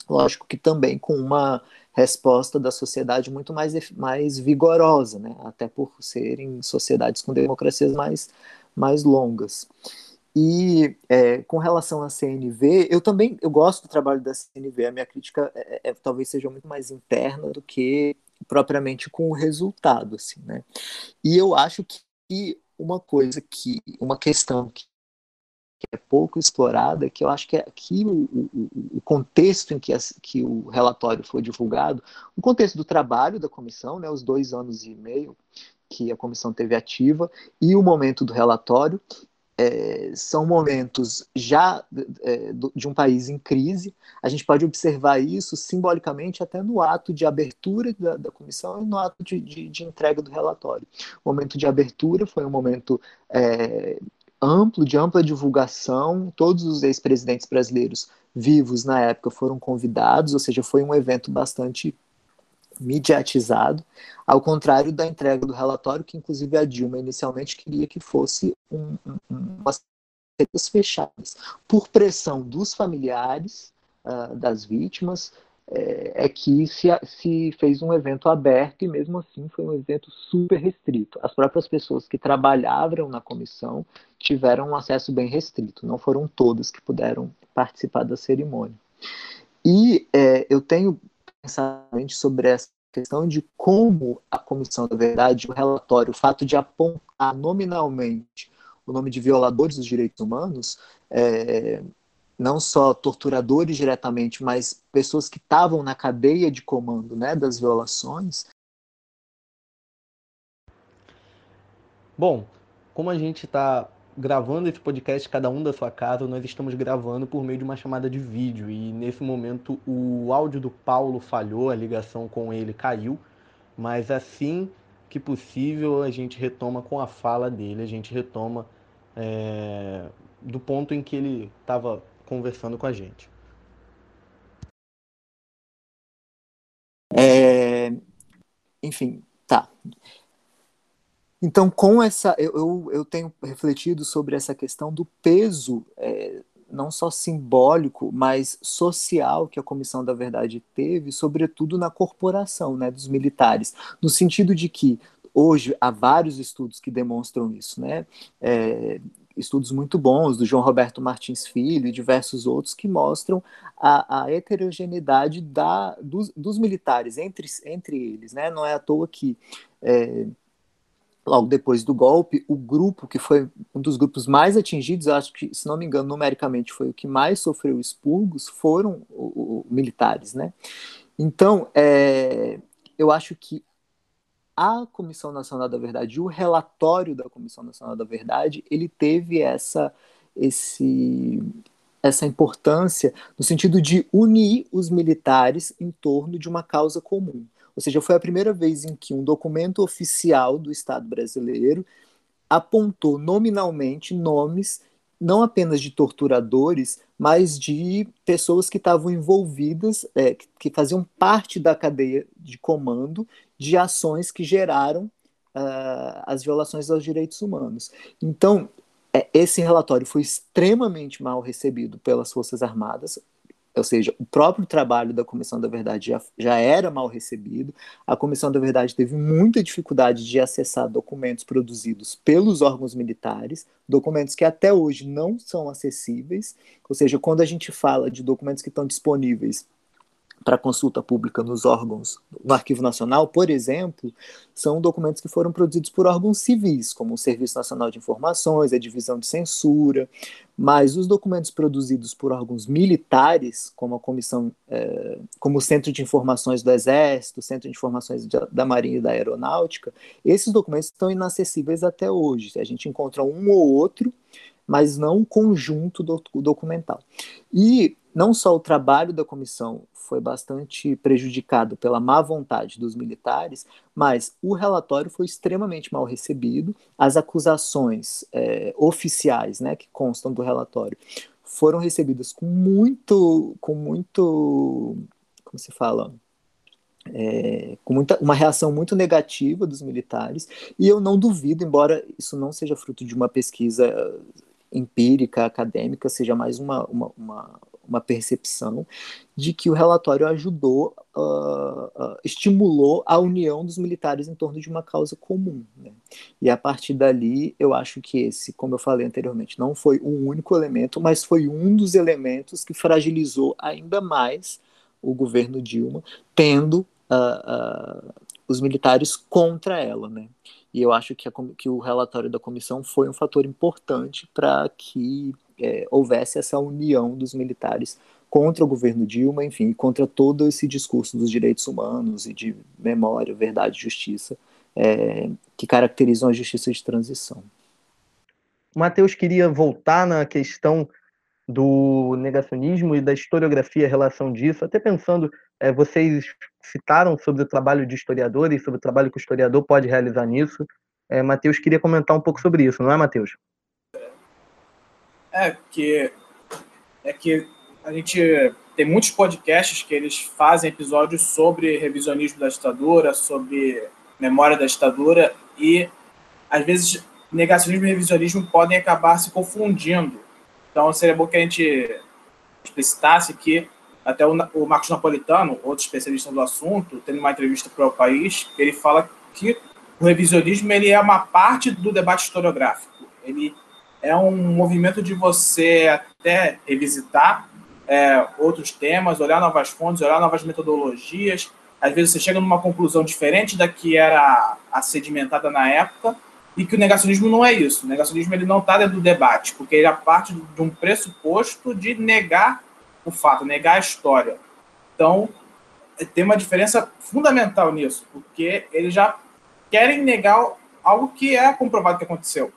lógico que também com uma resposta da sociedade muito mais, mais vigorosa, né, até por serem sociedades com democracias mais, mais longas. E é, com relação à CNV, eu também eu gosto do trabalho da CNV. A minha crítica é, é, talvez seja muito mais interna do que propriamente com o resultado, assim, né? E eu acho que uma coisa que, uma questão que, que é pouco explorada, que eu acho que é aqui o, o, o contexto em que, as, que o relatório foi divulgado, o contexto do trabalho da comissão, né, os dois anos e meio que a comissão teve ativa e o momento do relatório é, são momentos já é, de um país em crise. A gente pode observar isso simbolicamente até no ato de abertura da, da comissão e no ato de, de, de, entrega do relatório. O momento de abertura foi um momento é, amplo, de ampla divulgação. Todos os ex-presidentes brasileiros vivos na época foram convidados, ou seja, foi um evento bastante mediatizado, ao contrário da entrega do relatório, que inclusive a Dilma inicialmente queria que fosse um, um, umas fechadas, por pressão dos familiares uh, das vítimas, é, é que se, se, fez um evento aberto e mesmo assim foi um evento super restrito. As próprias pessoas que trabalhavam na comissão tiveram um acesso bem restrito, não foram todas que puderam participar da cerimônia. E é, eu tenho pensamento sobre essa questão de como a Comissão da Verdade, o relatório, o fato de apontar nominalmente o nome de violadores dos direitos humanos, é, não só torturadores diretamente, mas pessoas que estavam na cadeia de comando né, das violações. Bom, como a gente está gravando esse podcast, cada um da sua casa, nós estamos gravando por meio de uma chamada de vídeo. E nesse momento o áudio do Paulo falhou, a ligação com ele caiu. Mas assim que possível, a gente retoma com a fala dele, a gente retoma é, do ponto em que ele estava conversando com a gente. É, enfim, tá. Então, com essa, eu, eu tenho refletido sobre essa questão do peso, é, não só simbólico, mas social que a Comissão da Verdade teve, sobretudo na corporação né, dos militares, no sentido de que hoje há vários estudos que demonstram isso, né? É, estudos muito bons do João Roberto Martins Filho e diversos outros que mostram a, a heterogeneidade da, dos, dos, militares entre, entre eles, né? Não é à toa que é, logo depois do golpe, o grupo que foi um dos grupos mais atingidos, acho que, se não me engano, numericamente foi o que mais sofreu expurgos, foram os militares, né? Então, é, eu acho que a Comissão Nacional da Verdade, o relatório da Comissão Nacional da Verdade, ele teve essa, esse, essa importância no sentido de unir os militares em torno de uma causa comum. Ou seja, foi a primeira vez em que um documento oficial do Estado brasileiro apontou nominalmente nomes não apenas de torturadores, mas de pessoas que estavam envolvidas, é, que, faziam parte da cadeia de comando de ações que geraram uh, as violações aos direitos humanos. Então, é, esse relatório foi extremamente mal recebido pelas Forças Armadas, ou seja, o próprio trabalho da Comissão da Verdade já, já era mal recebido, a Comissão da Verdade teve muita dificuldade de acessar documentos produzidos pelos órgãos militares, documentos que até hoje não são acessíveis, ou seja, quando a gente fala de documentos que estão disponíveis para consulta pública nos órgãos, no Arquivo Nacional, por exemplo, são documentos que foram produzidos por órgãos civis, como o Serviço Nacional de Informações, a Divisão de Censura, mas os documentos produzidos por órgãos militares, como a Comissão, é, como o Centro de Informações do Exército, o Centro de Informações da Marinha e da Aeronáutica, esses documentos estão inacessíveis até hoje. A gente encontra um ou outro, mas não um conjunto do, documental. E não só o trabalho da comissão foi bastante prejudicado pela má vontade dos militares, mas o relatório foi extremamente mal recebido. As acusações é, oficiais, né, que constam do relatório, foram recebidas com muito, com muito, como se fala, é, com muita, uma reação muito negativa dos militares, e eu não duvido, embora isso não seja fruto de uma pesquisa empírica, acadêmica, seja mais uma, uma, uma, uma percepção de que o relatório ajudou, uh, uh, estimulou a união dos militares em torno de uma causa comum. Né? E a partir dali, eu acho que esse, como eu falei anteriormente, não foi um único elemento, mas foi um dos elementos que fragilizou ainda mais o governo Dilma, tendo uh, os militares contra ela. Né? E eu acho que, a, que o relatório da comissão foi um fator importante para que é, houvesse essa união dos militares contra o governo Dilma, enfim, contra todo esse discurso dos direitos humanos e de memória, verdade justiça é, que caracterizam a justiça de transição. Matheus queria voltar na questão do negacionismo e da historiografia, a relação disso, até pensando, é, vocês citaram sobre o trabalho de historiadores, sobre o trabalho que o historiador pode realizar nisso. É, Matheus queria comentar um pouco sobre isso, não é, Matheus? É que é que a gente tem muitos podcasts que eles fazem episódios sobre revisionismo da ditadura, sobre memória da ditadura e às vezes negacionismo e revisionismo podem acabar se confundindo. Então seria bom que a gente explicitasse que até o, Marcos Napolitano, outro especialista do assunto, tem uma entrevista para o país, ele fala que o revisionismo ele é uma parte do debate historiográfico. Ele é um movimento de você até revisitar é, outros temas, olhar novas fontes, olhar novas metodologias. Às vezes você chega numa conclusão diferente da que era a sedimentada na época, e que o negacionismo não é isso. O negacionismo ele não está dentro do debate, porque ele é parte de um pressuposto de negar o fato, negar a história. Então, tem uma diferença fundamental nisso, porque eles já querem negar algo que é comprovado que aconteceu.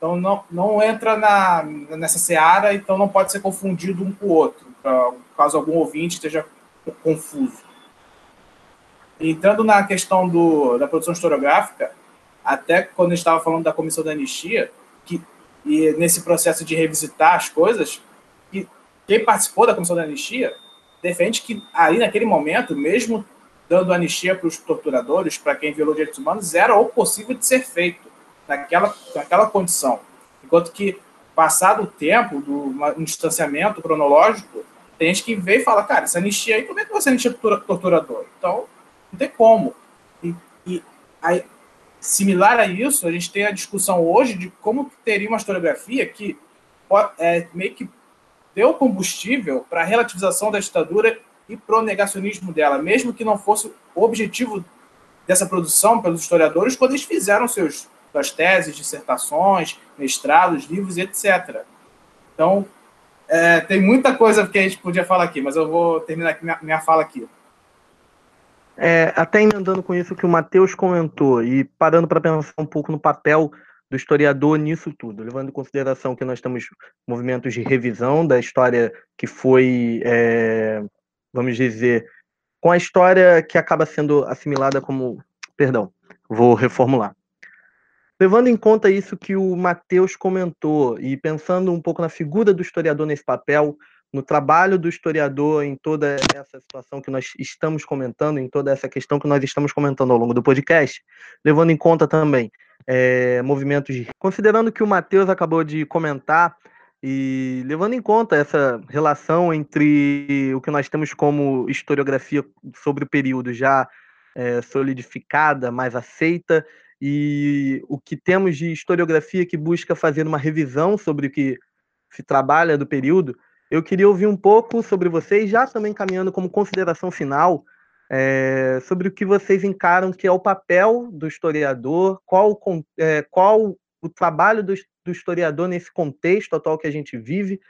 Então, não, não entra na, nessa seara, então não pode ser confundido um com o outro, caso algum ouvinte esteja confuso. Entrando na questão do, da produção historiográfica, até quando estava falando da comissão da anistia, que, e nesse processo de revisitar as coisas, quem participou da comissão da anistia defende que aí naquele momento, mesmo dando anistia para os torturadores, para quem violou direitos humanos, era o possível de ser feito naquela, naquela condição. Enquanto que, passado o tempo do um distanciamento cronológico, tem gente que vê e fala, cara, essa anistia aí, como é que você anistia torturador? Então, não tem como. E, e aí, similar a isso, a gente tem a discussão hoje de como teria uma historiografia que é, meio que deu combustível para a relativização da ditadura e para o negacionismo dela, mesmo que não fosse o objetivo dessa produção pelos historiadores quando eles fizeram seus, suas teses, dissertações, mestrados, livros, etc. Então, é, tem muita coisa que a gente podia falar aqui, mas eu vou terminar minha, minha fala aqui. É, até emendando com isso que o Matheus comentou e parando para pensar um pouco no papel do historiador nisso tudo, levando em consideração que nós temos movimentos de revisão da história que foi, é, vamos dizer, com a história que acaba sendo assimilada como. Perdão, vou reformular. Levando em conta isso que o Matheus comentou e pensando um pouco na figura do historiador nesse papel, no trabalho do historiador em toda essa situação que nós estamos comentando, em toda essa questão que nós estamos comentando ao longo do podcast, levando em conta também é, movimentos de. Considerando que o Matheus acabou de comentar e levando em conta essa relação entre o que nós temos como historiografia sobre o período já é, solidificada, mais aceita, e o que temos de historiografia que busca fazer uma revisão sobre o que se trabalha do período, eu queria ouvir um pouco sobre vocês, já também caminhando como consideração final, é, sobre o que vocês encaram que é o papel do historiador, qual, é, qual o trabalho do, do, historiador nesse contexto atual que a gente vive,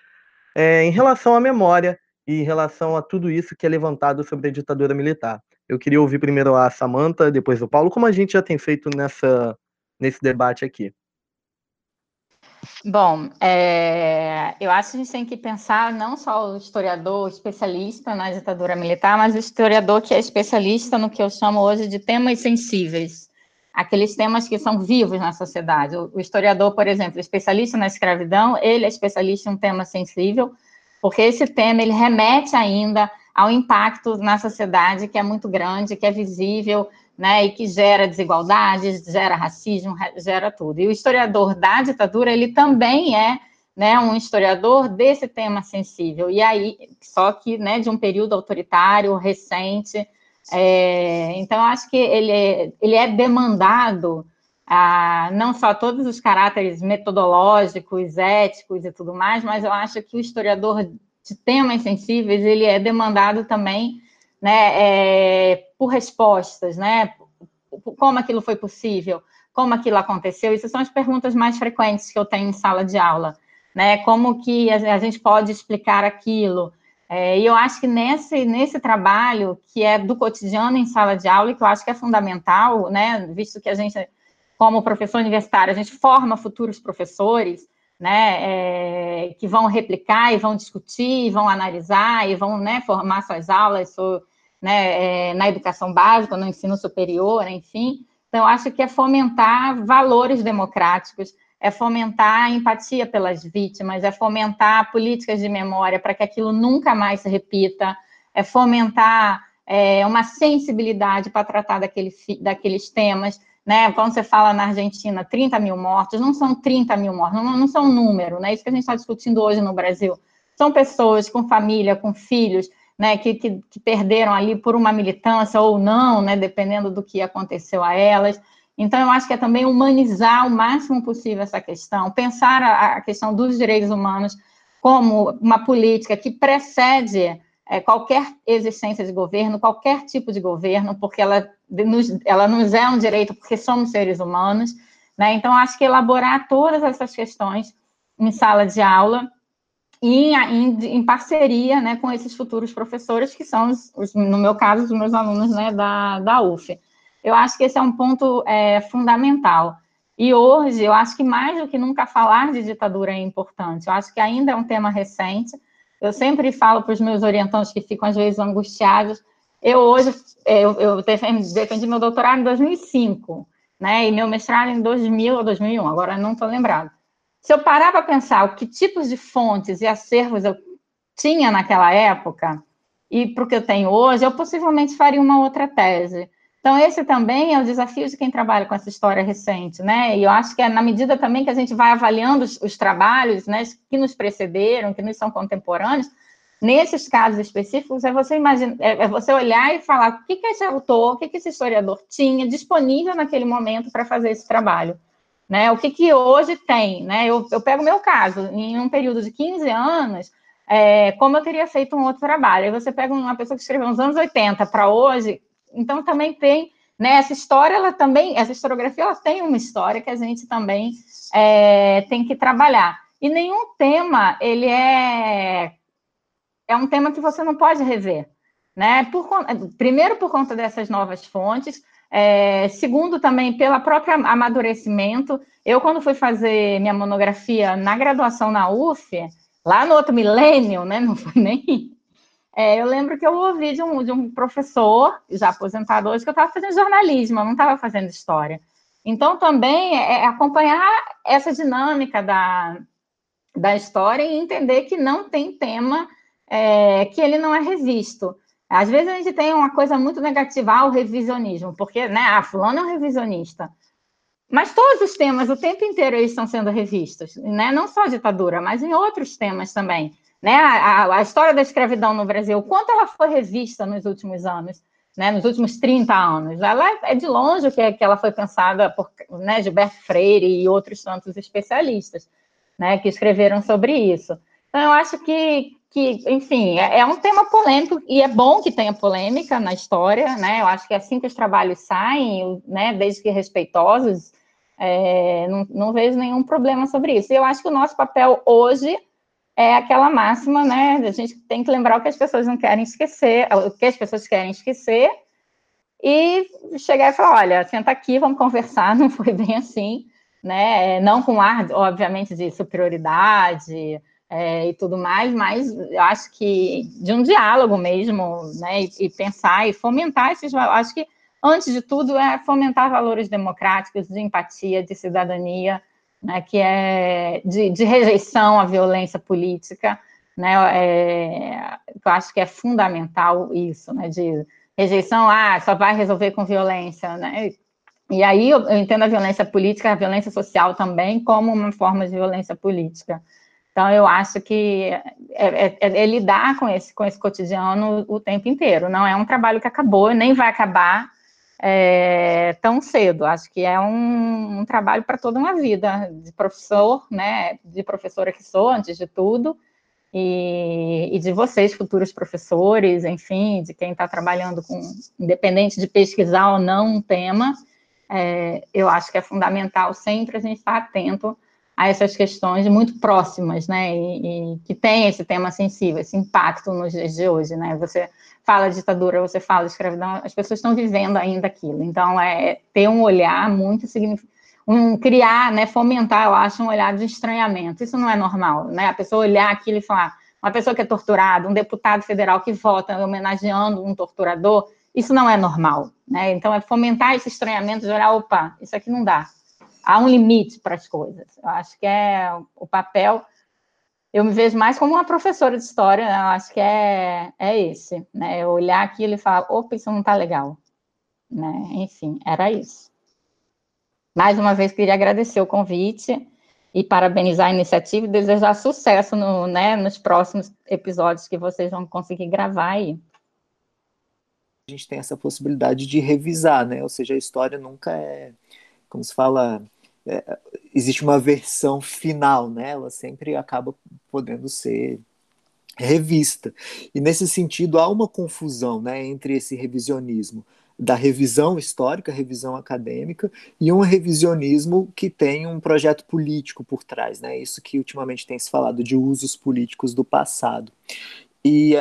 é, em relação à memória e em relação a tudo isso que é levantado sobre a ditadura militar. Eu queria ouvir primeiro a Samanta, depois o Paulo, como a gente já tem feito nessa, nesse debate aqui. Bom, é, eu acho que a gente tem que pensar não só o historiador especialista na ditadura militar, mas o historiador que é especialista no que eu chamo hoje de temas sensíveis, aqueles temas que são vivos na sociedade. O, o historiador, por exemplo, especialista na escravidão, ele é especialista em um tema sensível, porque esse tema ele remete ainda ao impacto na sociedade que é muito grande, que é visível, né, e que gera desigualdades, gera racismo, gera tudo. E o historiador da ditadura, ele também é né, um historiador desse tema sensível, e aí, só que né, de um período autoritário, recente. É, então, acho que ele é, ele é demandado a, não só todos os caráteres metodológicos, éticos e tudo mais, mas eu acho que o historiador de temas sensíveis, ele é demandado também né, é, por respostas, né? Como aquilo foi possível, como aquilo aconteceu. Essas são as perguntas mais frequentes que eu tenho em sala de aula, né? Como que a, gente pode explicar aquilo? É, e eu acho que nesse, nesse trabalho, que é do cotidiano em sala de aula, e que eu acho que é fundamental, né? Visto que a gente, como professor universitário, a gente forma futuros professores, né, é, que vão replicar e vão discutir, e vão analisar e vão né, formar suas aulas sobre, né, é, na educação básica, no ensino superior, enfim. Então, acho que é fomentar valores democráticos, é fomentar a empatia pelas vítimas, é fomentar políticas de memória para que aquilo nunca mais se repita, é fomentar é, uma sensibilidade para tratar daquele, daqueles temas. Né? Quando você fala na Argentina 30 mil mortos, não são 30 mil mortos, não, não são um número, né? Isso que a gente está discutindo hoje no Brasil. São pessoas com família, com filhos, né, que, que, que, perderam ali por uma militância ou não, né, dependendo do que aconteceu a elas. Então, eu acho que é também humanizar o máximo possível essa questão, pensar a, a questão dos direitos humanos como uma política que precede é, qualquer existência de governo, qualquer tipo de governo, porque ela nos, ela nos é um direito, porque somos seres humanos. Né? Então, acho que elaborar todas essas questões em sala de aula e em, em, parceria né, com esses futuros professores, que são, os, os, no meu caso, os meus alunos né, da, da UF. Eu acho que esse é um ponto é, fundamental. E hoje, eu acho que mais do que nunca falar de ditadura é importante. Eu acho que ainda é um tema recente. Eu sempre falo para os meus orientantes que ficam, às vezes, angustiados. Eu hoje, é, eu, eu defendi, meu doutorado em 2005, né, e meu mestrado em 2000 ou 2001, agora não estou lembrado. Se eu parar para pensar que tipos de fontes e acervos eu tinha naquela época e para o que eu tenho hoje, eu possivelmente faria uma outra tese. Então, esse também é o desafio de quem trabalha com essa história recente, né? E eu acho que é na medida também que a gente vai avaliando os, os trabalhos, né, que nos precederam, que nos são contemporâneos, nesses casos específicos, é você imaginar, é, é você olhar e falar o que, que esse autor, o que, que esse historiador tinha disponível naquele momento para fazer esse trabalho. Né? O que, que hoje tem? Né? Eu, eu pego o meu caso, em um período de 15 anos, é, como eu teria feito um outro trabalho. Aí você pega uma pessoa que escreveu nos anos 80 para hoje, então também tem né, essa história, ela também, essa historiografia, ela tem uma história que a gente também é, tem que trabalhar. E nenhum tema, ele é, é um tema que você não pode rever. Né? Por, primeiro, por conta dessas novas fontes, é, segundo, também pelo próprio amadurecimento. Eu, quando fui fazer minha monografia na graduação na UF, lá no outro milênio, né, não foi nem... É, eu lembro que eu ouvi de um, de um professor, já aposentado hoje, que eu estava fazendo jornalismo, eu não estava fazendo história. Então, também é, é acompanhar essa dinâmica da, da história e entender que não tem tema é, que ele não é revisto. Às vezes a gente tem uma coisa muito negativa ao revisionismo, porque, né, a ah, fulano é um revisionista. Mas todos os temas, o tempo inteiro, eles estão sendo revistos, né? Não só a ditadura, mas em outros temas também. Né? A, a, história da escravidão no Brasil, quanto ela foi revista nos últimos anos, né? nos últimos 30 anos? Ela é de longe que, que ela foi pensada por né, Gilberto Freire e outros tantos especialistas né, que escreveram sobre isso. Então, eu acho que, que, enfim, é, é, um tema polêmico e é bom que tenha polêmica na história, né? Eu acho que é assim que os trabalhos saem, né? Desde que respeitosos, é, não, não, vejo nenhum problema sobre isso. E eu acho que o nosso papel hoje é aquela máxima, né? A gente tem que lembrar o que as pessoas não querem esquecer, o que as pessoas querem esquecer, e chegar e falar: olha, senta aqui, vamos conversar, não foi bem assim. né? Não com ar, obviamente, de superioridade é, e tudo mais, mas eu acho que de um diálogo mesmo, né? E, e pensar e fomentar esses valores. Acho que, antes de tudo, é fomentar valores democráticos, de empatia, de cidadania, né? Que é de, de rejeição à violência política, né? É, eu acho que é fundamental isso, né? De rejeição, ah, só vai resolver com violência, né? E aí eu, eu entendo a violência política, a violência social também, como uma forma de violência política. Então, eu acho que é, é, é, lidar com esse, com esse cotidiano o tempo inteiro. Não é um trabalho que acabou, nem vai acabar é, tão cedo. Acho que é um, um trabalho para toda uma vida, de professor, né, de professora que sou, antes de tudo, e, e de vocês, futuros professores, enfim, de quem está trabalhando com, independente de pesquisar ou não um tema, é, eu acho que é fundamental sempre a gente estar atento a essas questões muito próximas, né, e, e, que tem esse tema sensível, esse impacto nos dias de hoje, né, você fala ditadura, você fala escravidão, as pessoas estão vivendo ainda aquilo, então é ter um olhar muito significativo, um, criar, né, fomentar, eu acho, um olhar de estranhamento, isso não é normal, né, a pessoa olhar aquilo e falar, uma pessoa que é torturada, um deputado federal que vota homenageando um torturador, isso não é normal, né? Então, é fomentar esse estranhamento de olhar, opa, isso aqui não dá. Há um limite para as coisas. Eu acho que é o papel. Eu me vejo mais como uma professora de história, né? eu acho que é, é esse, né? Eu olhar aquilo e falar, opa, isso não está legal, né? Enfim, era isso. Mais uma vez, queria agradecer o convite e parabenizar a iniciativa e desejar sucesso no, né, nos próximos episódios que vocês vão conseguir gravar aí a gente tem essa possibilidade de revisar, né? Ou seja, a história nunca é, como se fala, é, existe uma versão final, né? Ela sempre acaba podendo ser revista. E nesse sentido há uma confusão, né, entre esse revisionismo da revisão histórica, revisão acadêmica, e um revisionismo que tem um projeto político por trás, né? Isso que ultimamente tem se falado de usos políticos do passado. E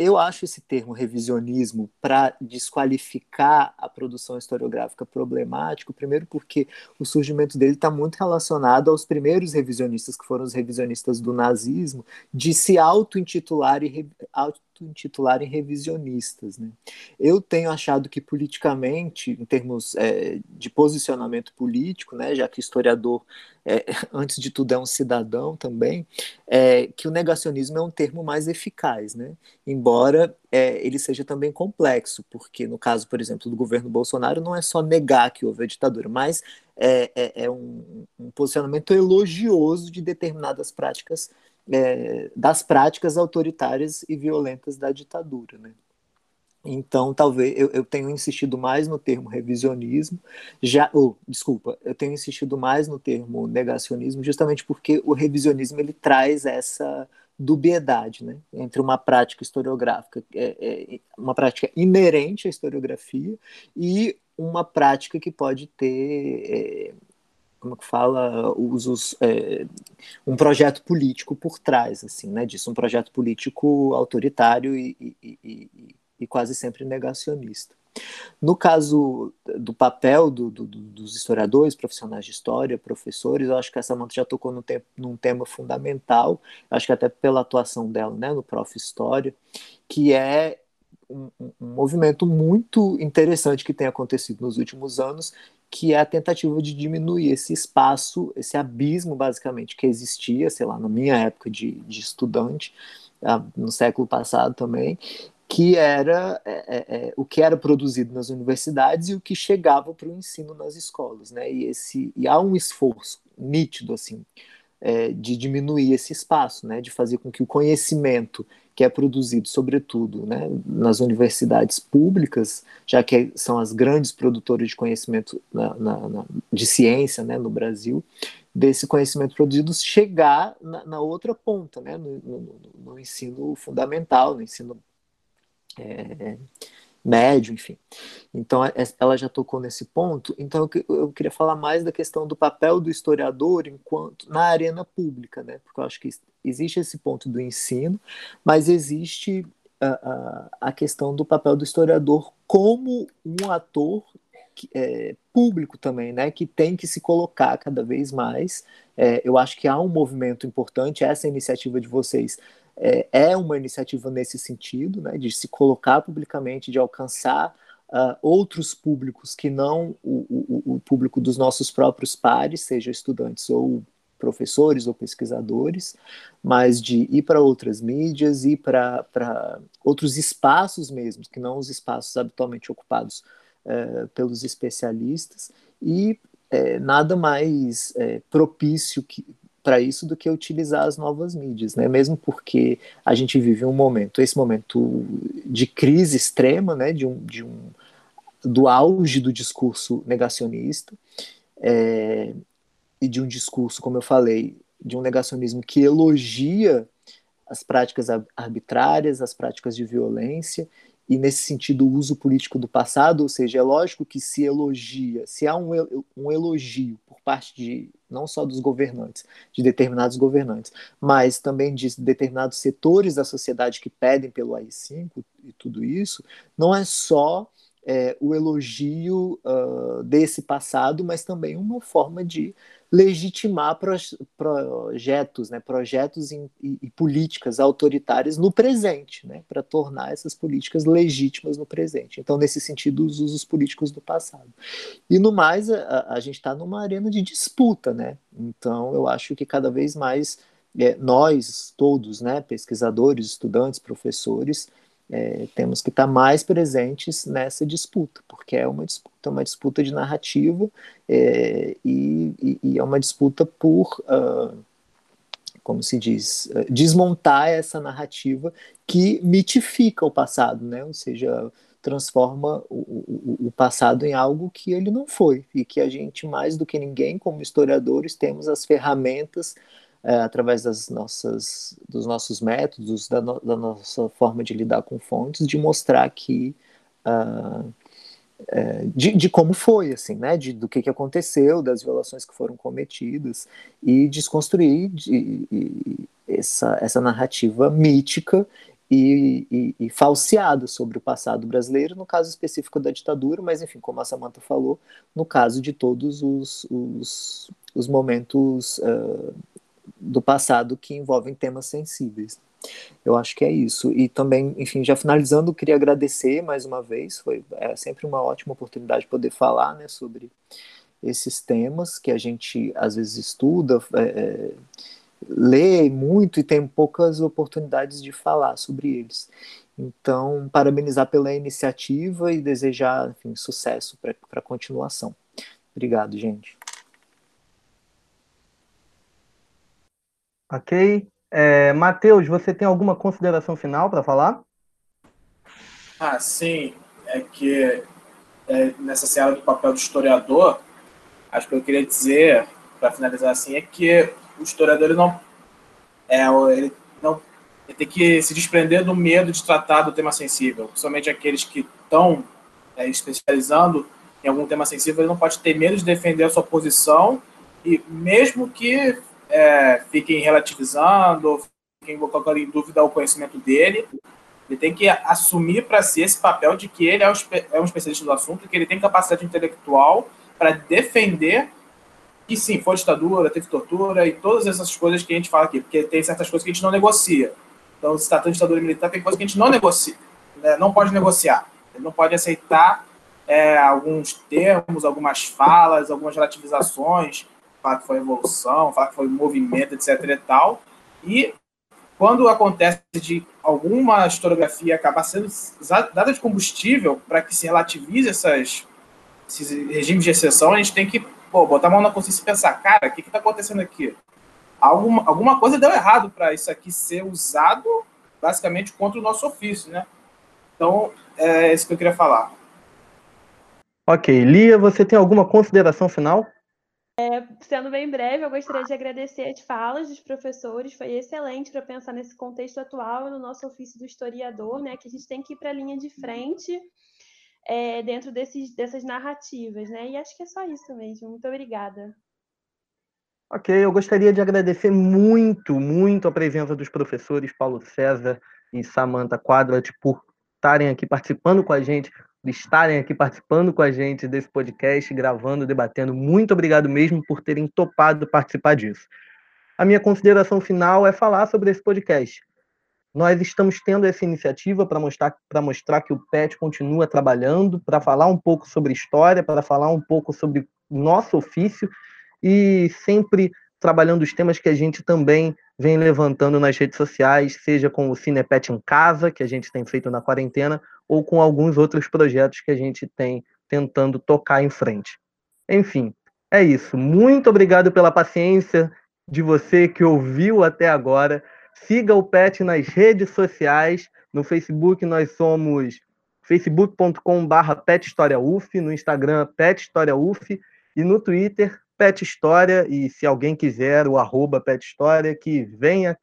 eu acho esse termo revisionismo para desqualificar a produção historiográfica problemático, primeiro porque o surgimento dele está muito relacionado aos primeiros revisionistas, que foram os revisionistas do nazismo, de se auto-intitularem auto intitularem revisionistas. Né? Eu tenho achado que politicamente, em termos é, de posicionamento político, né, já que historiador, é, antes de tudo, é um cidadão também, é, que o negacionismo é um termo mais eficaz, né? embora é, ele seja também complexo, porque no caso, por exemplo, do governo Bolsonaro, não é só negar que houve a ditadura, mas é, é, é um, um posicionamento elogioso de determinadas práticas é, das práticas autoritárias e violentas da ditadura. Né? Então, talvez eu, eu tenho insistido mais no termo revisionismo, já, oh, desculpa, eu tenho insistido mais no termo negacionismo, justamente porque o revisionismo ele traz essa dubiedade, né, entre uma prática historiográfica, é, é, uma prática inerente à historiografia e uma prática que pode ter é, como que fala, usos, é, um projeto político por trás, assim, né, disso, um projeto político autoritário e, e, e, e quase sempre negacionista. No caso do papel do, do, dos historiadores, profissionais de história, professores, eu acho que a Samantha já tocou num, te num tema fundamental, acho que até pela atuação dela né, no Prof. História, que é um, um, movimento muito interessante que tem acontecido nos últimos anos, que é a tentativa de diminuir esse espaço, esse abismo, basicamente, que existia, sei lá, na minha época de, de estudante, ah, no século passado também, que era é, é, é, o que era produzido nas universidades e o que chegava para o ensino nas escolas, né? E esse e há um esforço nítido assim é, de diminuir esse espaço, né? De fazer com que o conhecimento que é produzido, sobretudo, né, nas universidades públicas, já que são as grandes produtoras de conhecimento na, na, na, de ciência né, no Brasil, desse conhecimento produzido chegar na, outra ponta, né, no, no, no, ensino fundamental, no ensino é, médio, enfim. Então, é, ela já tocou nesse ponto. Então, eu queria falar mais da questão do papel do historiador enquanto na arena pública, né? Porque eu acho que existe esse ponto do ensino, mas existe a, a, a questão do papel do historiador como um ator é, público também, né, que tem que se colocar cada vez mais. É, eu acho que há um movimento importante, essa iniciativa de vocês é, é uma iniciativa nesse sentido, né, de se colocar publicamente, de alcançar uh, outros públicos que não o, o, o, público dos nossos próprios pares, seja estudantes ou professores ou pesquisadores, mas de ir para outras mídias, ir para outros espaços mesmo, que não os espaços habitualmente ocupados uh, pelos especialistas, e é, nada mais é, propício que, para isso do que utilizar as novas mídias, né? Mesmo porque a gente vive um momento, esse momento de crise extrema, né? De um, de um do auge do discurso negacionista é, e de um discurso, como eu falei, de um negacionismo que elogia as práticas arbitrárias, as práticas de violência e nesse sentido o uso político do passado, ou seja, é lógico que se elogia, se há um, um elogio por parte de não só dos governantes, de determinados governantes, mas também de determinados setores da sociedade que pedem pelo AI-5 e tudo isso, não é só é, o elogio uh, desse passado, mas também uma forma de legitimar projetos, né, projetos e, e, políticas autoritárias no presente, né, para tornar essas políticas legítimas no presente. Então, nesse sentido, os usos políticos do passado. E no mais, a, a gente está numa arena de disputa, né? Então, eu acho que cada vez mais é, nós todos, né, pesquisadores, estudantes, professores, é, temos que estar mais presentes nessa disputa, porque é uma disputa, uma disputa de narrativa é, e, e, é uma disputa por, uh, como se diz, uh, desmontar essa narrativa que mitifica o passado, né? ou seja, transforma o, o, o, passado em algo que ele não foi, e que a gente, mais do que ninguém, como historiadores, temos as ferramentas é, através das nossas, dos nossos métodos, da, no, da, nossa forma de lidar com fontes, de mostrar que uh, é, de, de, como foi, assim, né, de, do que, que aconteceu, das violações que foram cometidas e desconstruir de, essa, essa narrativa mítica e, e, e, falseada sobre o passado brasileiro, no caso específico da ditadura, mas enfim, como a Samanta falou, no caso de todos os, os, os momentos uh, do passado que envolvem temas sensíveis. Eu acho que é isso. E também, enfim, já finalizando, queria agradecer mais uma vez. Foi é sempre uma ótima oportunidade poder falar né, sobre esses temas que a gente às vezes estuda, é, é, lê muito e tem poucas oportunidades de falar sobre eles. Então, parabenizar pela iniciativa e desejar enfim, sucesso para a continuação. Obrigado, gente. Ok. É, Matheus, você tem alguma consideração final para falar? Ah, sim. É que é, nessa seara do papel do historiador, acho que eu queria dizer, para finalizar assim, é que o historiador ele não, é, ele não ele tem que se desprender do medo de tratar do tema sensível, principalmente aqueles que estão é, especializando em algum tema sensível, ele não pode ter medo de defender a sua posição e mesmo que é, fiquem relativizando, fiquem colocando em dúvida o conhecimento dele. Ele tem que assumir para si esse papel de que ele é, é um especialista do assunto, que ele tem capacidade intelectual para defender que sim, foi ditadura, teve tortura e todas essas coisas que a gente fala aqui, porque tem certas coisas que a gente não negocia. Então, se tratando de ditadura militar, tem coisas que a gente não negocia, né? não pode negociar. Ele não pode aceitar é, alguns termos, algumas falas, algumas relativizações, falar que foi revolução, falar que foi movimento, etc. e tal. E quando acontece de alguma historiografia acabar sendo dada de combustível para que se relativize essas, esses regimes de exceção, a gente tem que pô, botar a mão na consciência e pensar, cara, o que está acontecendo aqui? Alguma, alguma coisa deu errado para isso aqui ser usado basicamente contra o nosso ofício, né? Então, é isso que eu queria falar. Ok. Lia, você tem alguma consideração final? É, sendo bem breve, eu gostaria de agradecer as falas dos professores, foi excelente para pensar nesse contexto atual no nosso ofício do historiador, né, que a gente tem que ir para a linha de frente é, dentro desses, dessas narrativas, né, e acho que é só isso mesmo. Muito obrigada. Ok, eu gostaria de agradecer muito, muito a presença dos professores Paulo César e Samantha Quadrat por estarem aqui participando com a gente estarem aqui participando com a gente desse podcast, gravando, debatendo. Muito obrigado mesmo por terem topado participar disso. A minha consideração final é falar sobre esse podcast. Nós estamos tendo essa iniciativa para mostrar, mostrar que o PET continua trabalhando, para falar um pouco sobre história, para falar um pouco sobre nosso ofício e sempre trabalhando os temas que a gente também vem levantando nas redes sociais, seja com o Cinepet em Casa, que a gente tem feito na quarentena, ou com alguns outros projetos que a gente tem tentando tocar em frente. Enfim, é isso. Muito obrigado pela paciência de você que ouviu até agora. Siga o Pet nas redes sociais. No Facebook nós somos facebook.com.br pethistoriauf, no Instagram Pet História UF e no Twitter Pet História, e se alguém quiser, o arroba Pet História, que venha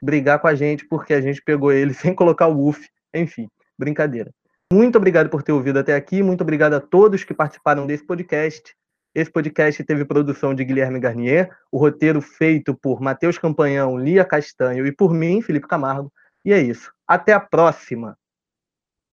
brigar com a gente, porque a gente pegou ele sem colocar o UF. Enfim, brincadeira. Muito obrigado por ter ouvido até aqui, muito obrigado a todos que participaram desse podcast. Esse podcast teve produção de Guilherme Garnier, o roteiro feito por Matheus Campanhão, Lia Castanho e por mim, Felipe Camargo. E é isso. Até a próxima!